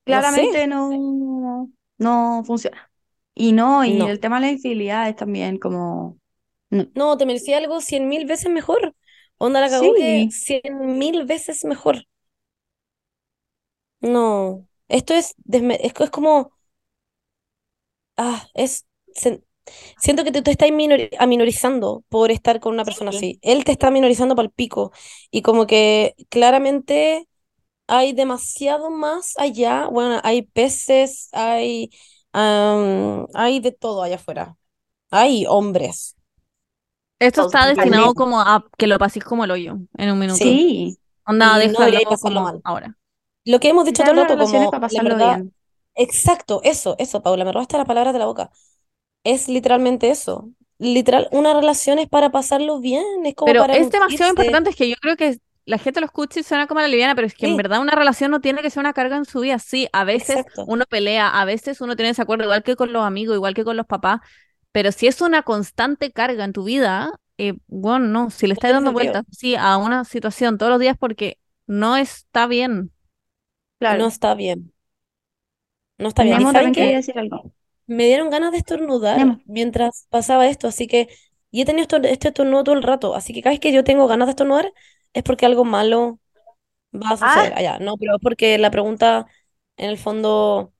Claramente no. no funciona. Y no, y No. el tema de la infidelidad es también como... no. No, te merecía algo cien mil veces mejor. Onda la cagó que cien mil veces mejor. No. Esto es, es, es como, ah, es, se- siento que te, te estás minori- aminorizando por estar con una persona sí, así. Él te está minorizando para el pico. Y como que claramente hay demasiado más allá. Bueno, hay peces, hay, am, hay de todo allá afuera. Hay hombres. Esto está destinado como a que lo paséis como el hoyo en un minuto. Sí. Onda, Y no como mal. ahora. Lo que hemos dicho todo el rato, como para la pasarlo verdad, bien. exacto, eso, eso, Paula, me robaste las palabras de la boca. Es literalmente eso. Literal, una relación es para pasarlo bien, es como Pero para es demasiado importante, es que yo creo que la gente lo escucha y suena como a la liviana, pero es que en verdad una relación no tiene que ser una carga en su vida. Sí, a veces Exacto. uno pelea, a veces uno tiene desacuerdo, igual que con los amigos, igual que con los papás, pero si es una constante carga en tu vida, eh, bueno, no, si le estás dando vueltas sí, a una situación todos los días porque no está bien. Claro. No está bien. No está bien. ¿Y Nemo saben también quería qué? decir algo. Me dieron ganas de estornudar mientras pasaba esto, así que y he tenido esto, este estornudo todo el rato, así que cada vez que yo tengo ganas de estornudar es porque algo malo va a suceder Ah, allá. No, pero es porque la pregunta en el fondo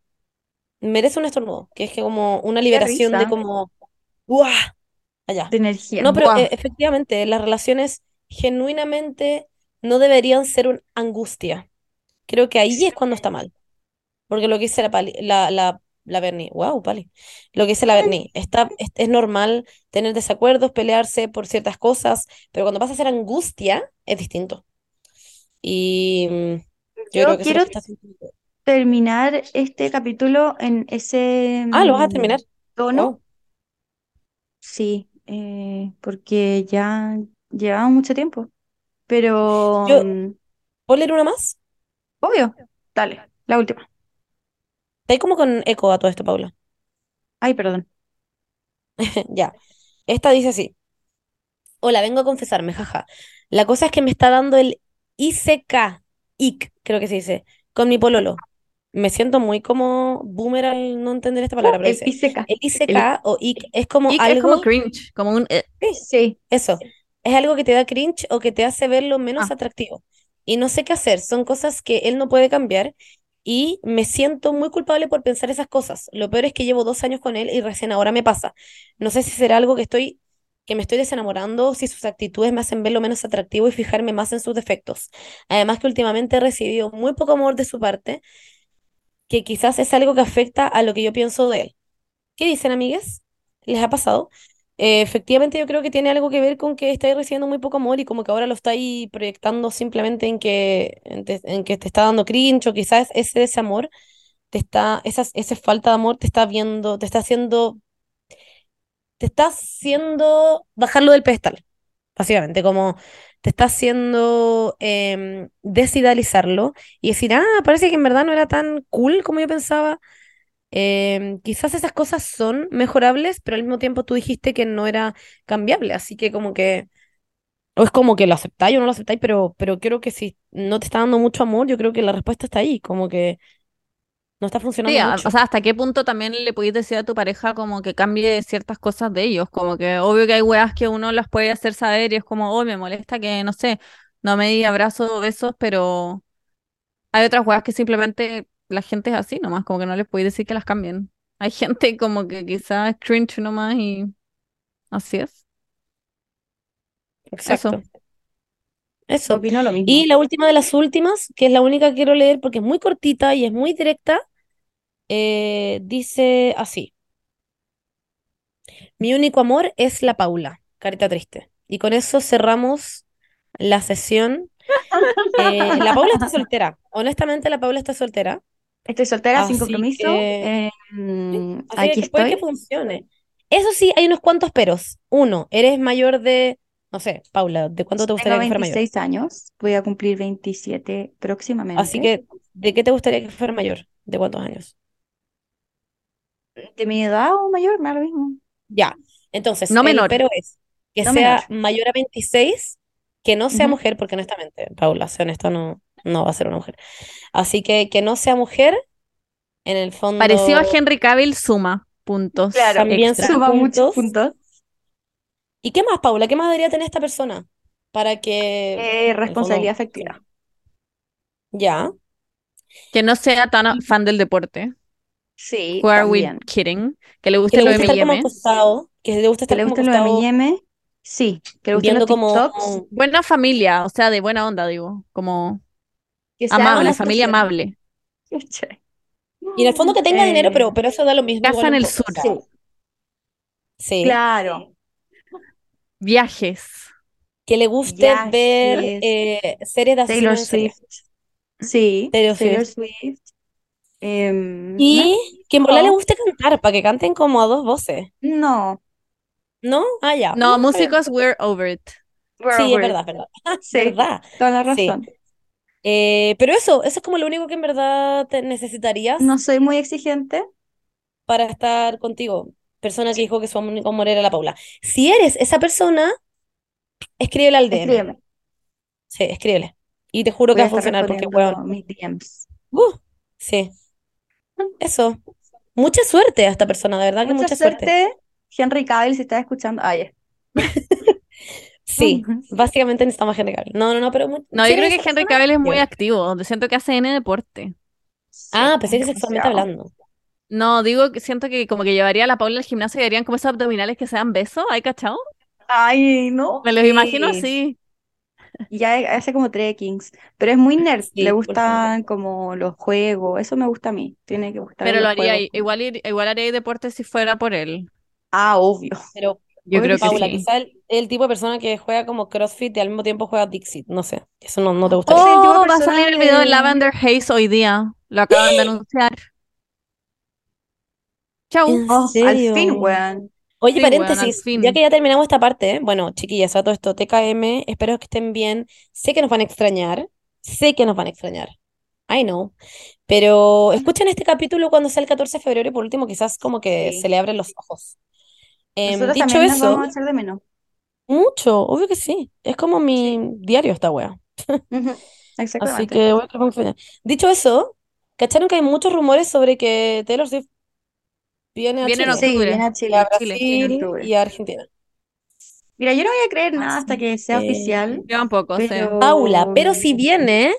merece un estornudo, que es que como una liberación de como ¡guau! allá. de energía. No, pero eh, efectivamente, las relaciones genuinamente no deberían ser una angustia. Creo que ahí es cuando está mal. Porque lo que dice la, la, la, la Berni, wow, Pali, lo que dice la Berni, está, es, es normal tener desacuerdos, pelearse por ciertas cosas, pero cuando pasa a ser angustia, es distinto. Y mm, yo Yo creo que eso es lo quiero que terminar este capítulo en ese Ah, ¿lo vas a mm, terminar? tono. Wow. Sí, eh, porque ya llevamos mucho tiempo. Pero, Yo, mm, ¿puedo leer una más? obvio, dale, la última. Está como con eco a todo esto, Paula. Ay, perdón. Ya. Esta dice así. Hola, vengo a confesarme, jaja. La cosa es que me está dando el ICK, IC, creo que se dice, con mi pololo. Me siento muy como boomer al no entender esta palabra, pero El dice, ICK. el El, ICK o IC es como Y es como algo, cringe, como un... eh, sí, sí, eso, es algo que te da cringe o que te hace verlo menos ah. atractivo. Y no sé qué hacer, son cosas que él no puede cambiar y me siento muy culpable por pensar esas cosas. Lo peor es que llevo dos años con él y recién ahora me pasa. No sé si será algo que estoy, que me estoy desenamorando, si sus actitudes me hacen verlo menos atractivo y fijarme más en sus defectos. Además que últimamente he recibido muy poco amor de su parte, que quizás es algo que afecta a lo que yo pienso de él. ¿Qué dicen, amigues? ¿Les ha pasado? Eh, efectivamente, yo creo que tiene algo que ver con que estáis recibiendo muy poco amor y como que ahora lo estáis proyectando simplemente en que, en, te- que te está dando cringe o quizás ese desamor te está, esas, esa falta de amor te está viendo, te está haciendo, te está haciendo bajarlo del pedestal, básicamente, como te está haciendo em, desidealizarlo y decir, ah, parece que en verdad no era tan cool como yo pensaba. Em, quizás esas cosas son mejorables, pero al mismo tiempo tú dijiste que no era cambiable, así que como que, o es como que lo aceptáis o no lo aceptáis, pero, pero creo que si no te está dando mucho amor, yo creo que la respuesta está ahí, como que no está Sí, funcionando a- mucho. o sea, ¿hasta qué punto también le podéis decir a tu pareja como que cambie ciertas cosas de ellos? Como que obvio que hay weas que uno las puede hacer saber y es como, oh, me molesta que, no sé, no me di abrazos o besos, pero hay otras weas que simplemente la gente es así nomás, como que no les podéis decir que las cambien. Hay gente como que quizás es cringe nomás y así es. Eso. Exacto. Eso. opino lo Y mismo. la última de las últimas, que es la única que quiero leer porque es muy cortita y es muy directa, eh, dice así. Mi único amor es la Paula, carita triste. Y con eso cerramos la sesión. Eh, la Paula está soltera. Honestamente, la Paula está soltera. Estoy soltera, sin Así compromiso. que, eh, así aquí que puede que estoy. funcione. Eso sí, hay unos cuantos peros. Uno, eres mayor de, no sé, Paula, ¿de cuánto te Tengo gustaría que fuera mayor? 26 años, voy a cumplir 27 Así próximamente. que, ¿de qué te gustaría que fuera mayor? ¿De cuántos años? ¿De mi edad o mayor? Me da lo mismo. Ya. Entonces, No el menor. pero es que No sea menor. mayor a 26, que no sea mujer, porque honestamente, Paula, sea honesta, no, no va a ser una mujer. Así que que no sea mujer, En el fondo. Parecido a Henry Cavill, suma puntos. Claro, También extra. suma muchos puntos. ¿Y qué más, Paula? ¿Qué más debería tener esta persona? Para que. Eh, responsabilidad fondo- afectiva. Ya. Que no sea tan fan del deporte. Sí, Who are we kidding? Que le Que guste le lo guste estar como M&M. acostado. Que le guste ¿Que estar le como gusten los acostado M&M? Sí. ¿Que le viendo los como. TikToks? Buena familia, o sea, de buena onda, digo. Como Que sea amable, una familia amable. Y en el fondo que tenga dinero, pero, pero eso da lo mismo. Casa en el sur. Sí. Claro. Viajes. Que le guste Viajes. ver eh, series de Taylor. Swift. Sí, Taylor Taylor Swift. Em, Y que en volar le No. guste cantar, para que canten como a dos voces. no. ¿No? Ah, ya. No, músicos, we're over it. We're Sí, es verdad, it. es verdad. Sí, verdad. toda la Sí. Eh, pero eso, eso es como lo único que en verdad te necesitarías No soy muy exigente. para estar contigo. Persona que dijo que su único amor era la Paula. Si eres esa persona, escríbele al DM. Escríbeme. Sí, escríbele. Y te juro que Voy va a funcionar porque, weón, mis DMs. uh, sí. Eso. Mucha suerte a esta persona, de verdad que Mucha mucha suerte. suerte, Henry Cavill, si estás escuchando. Ah, ya. Sí, básicamente necesitamos a Henry Cavill. No, no, no, pero No, yo creo que Henry Cavill es muy activo, donde siento que hace N deporte. Ah, Sí, pensé que sexualmente hablando. No, digo que siento que como que llevaría a la Paula al gimnasio y harían como esos abdominales que se dan besos, ¿hay cachado? Ay, no. Me los imagino Sí. así. Ya hace como trekkings, pero es muy nerd, Sí, le gustan como los juegos, eso me gusta a mí, tiene que gustar Pero lo haría, juegos. igual, igual haría deporte si fuera por él. Ah, obvio. Pero Yo creo que que Paula, sí. quizá el, el tipo de persona que juega como CrossFit y al mismo tiempo juega Dixit. No sé. Eso no, no te de Oh, va a salir el video de Lavender Haze hoy día. Lo acaban de anunciar. Chau. ¿En Oh, al fin, weón. Oye, Sí, paréntesis, ya que ya terminamos esta parte, ¿eh? bueno, chiquillas, a todo esto, TKM, espero que estén bien. Sé que nos van a extrañar, sé que nos van a extrañar. I know. Pero escuchen este capítulo cuando sea el 14 de febrero y por último quizás como que Sí. se le abren los ojos. Em, Nosotros dicho también nos eso, vamos a echar de menos. mucho, obvio que sí. Es como mi diario esta wea. Ujú, Así Exactamente. que voy a. Dicho eso, ¿cacharon que hay muchos rumores sobre que Taylor Swift viene a Viene en Chile? Sí, viene a Y a Chile. Y a Argentina. Mira, yo no voy a creer nada hasta que sea que- oficial, Yo un poco, sí. pero... Paula, pero si viene,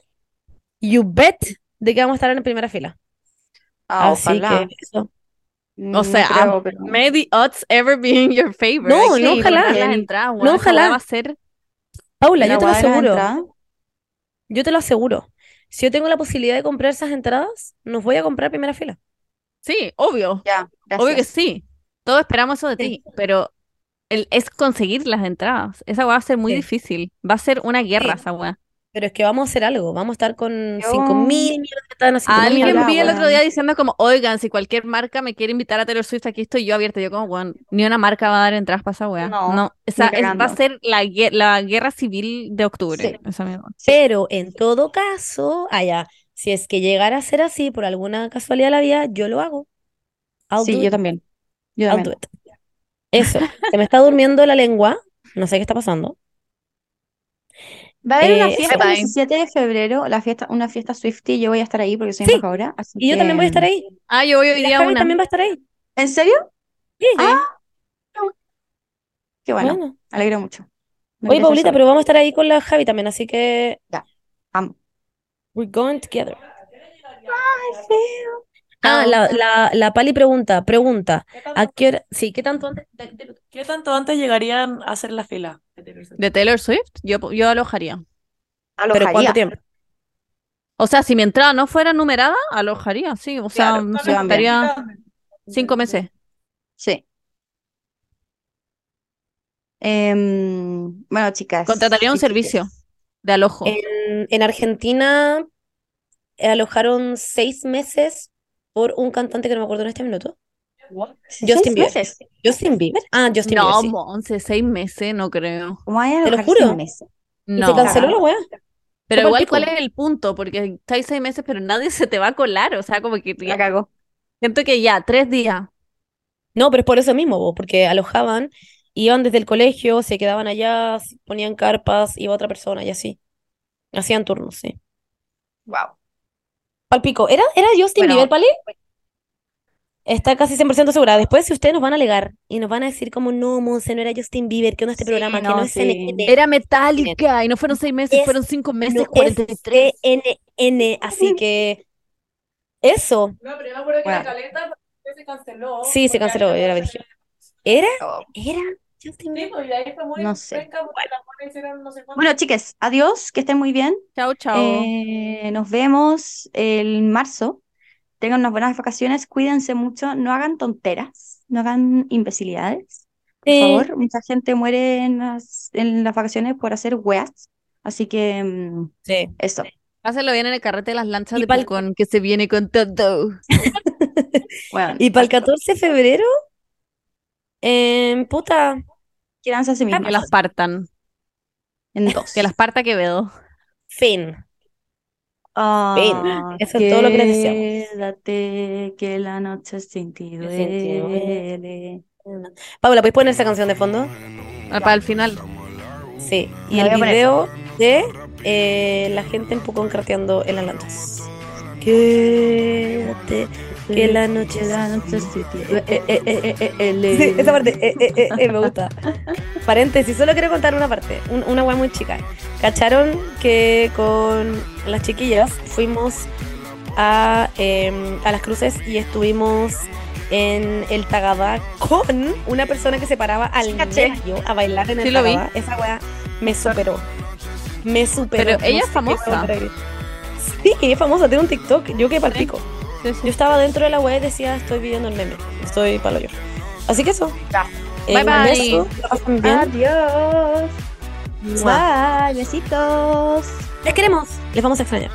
you bet de que vamos a estar en primera fila. Ah, Así ojalá. que eso. No O sea, creo, pero... May the odds ever be in your favor. No, no, ojalá. No, ojalá. va a ser Paula, La yo te lo aseguro. Yo te lo aseguro. Si yo tengo la posibilidad de comprar esas entradas, nos voy a comprar primera fila. Sí, obvio. Ya, Obvio que sí. Todos esperamos eso de Sí. ti, pero el, es conseguir las entradas. Esa weá va a ser muy Sí. difícil. Va a ser una guerra Sí. esa weá. Pero es que vamos a hacer algo. Vamos a estar con Yo- 5 mil millones de entradas, 5 mil Alguien vi el otro día diciendo como, oigan, si cualquier marca me quiere invitar a Taylor Swift, aquí estoy yo abierta. Yo como, weón, ni una marca va a dar entradas para esa weá. No, No, esa es- va a ser la, la guerra civil de octubre. Sí. Esa misma. Pero en todo caso, allá, si es que llegara a ser así por alguna casualidad de la vida, yo lo hago. I'll Sí, do yo it. también. Yo I'll también. do it. Eso. Se me está durmiendo la lengua. No sé qué está pasando. Va a haber una Eh, fiesta el bye. 17 de febrero, la fiesta, una fiesta Swiftie, yo voy a estar ahí porque soy Sí. embajadora, así Y yo también voy a estar ahí. Ah, yo voy hoy día una. también va a estar ahí. ¿En serio? Sí. Ah, Qué bueno, Bueno. me alegro mucho. No Oye, Paulita, pero vamos a estar ahí con la Javi también, así que Vamos. we're going together. Ay, feo. Ah, la, la, la Pali pregunta, pregunta, ¿a qué hora? Sí, ¿qué tanto antes? de- de- ¿Qué tanto antes llegarían a hacer la fila? ¿De Taylor Swift? Yo, yo alojaría. ¿Pero cuánto tiempo? O sea, si mi entrada no fuera numerada, alojaría, sí. O sea, Claro, no sé, estaría cinco meses. Sí. Em, bueno, chicas. Contrataría un servicio de alojo. En, en Argentina alojaron seis meses por un cantante que no me acuerdo en este minuto. ¿Seis Justin Bieber. meses? Justin Bieber. Ah, Justin No, Bieber, sí. Monse, seis meses, no creo. ¿Cómo hay a Te lo juro. seis meses? Y No. se canceló la weá. Pero igual. ¿cuál es el punto? Porque estáis seis meses, pero nadie se te va a colar. O sea, como que La cagó. siento que ya, tres días. No, pero es por eso mismo, po, porque alojaban, iban desde el colegio, se quedaban allá, ponían carpas, iba otra persona y así. Hacían turnos, sí. Wow. Palpico. ¿Era, era Justin Bueno, Bieber, Pali? Está casi 100% segura. Después, si ustedes nos van a alegar y nos van a decir como, no, Monse, no era Justin Bieber, que no este Sí, programa, que no, es sí. CNN, Era Metallica y no fueron seis meses, Es- fueron cinco meses, no es 43. CNN. Así que, eso. No, pero yo me acuerdo que Bueno. la caleta se canceló. Sí, se canceló, era gente. ¿Era? Oh. ¿Era Justin Sí, Bieber? pues y ahí fue muy No sé. penca hicieron no sé. Bueno, chicas, adiós, que estén muy bien. Chao, chao. Eh, nos vemos el marzo. Tengan unas buenas vacaciones, cuídense mucho, no hagan tonteras, no hagan imbecilidades. Por favor, mucha gente muere en las, en las vacaciones por hacer weas. Así que mm, Sí. eso. Pásenlo bien en el carrete de las lanchas Y de pa'l- Pucón, que se viene con todo. Bueno, Y para el 14 de febrero, em, puta, quieranse a sí Que las partan. En dos. Que las parta Quevedo. fin. Ah, Eso es todo lo que les deseamos. Quédate, que la noche sin ti duele. Paula, ¿puedes poner esa canción de fondo? Ah, Para el final. Sí. Y el video de eh, la gente en Pucón carteando en las lanchas. Quédate, que la noche duele. Eh, eh, eh, Sí, esa parte, eh, eh, eh, eh, me gusta. Paréntesis, solo quiero contar una parte, un- una weá muy chica. ¿Cacharon que con las chiquillas fuimos a, em, a las cruces y estuvimos en el Tagada con una persona que se paraba al medio a bailar en el Sí? Esa weá me superó. Me superó. Pero ella es famosa. Sí, es famosa, tiene un TikTok. Yo que palpico. Sí, sí. Yo estaba dentro de la web y decía, estoy viviendo el meme. Estoy palo yo. Así que eso. Eh, Bye, un bye. beso, pasen bien. Adiós. Bye, besitos. Les queremos. Les vamos a extrañar.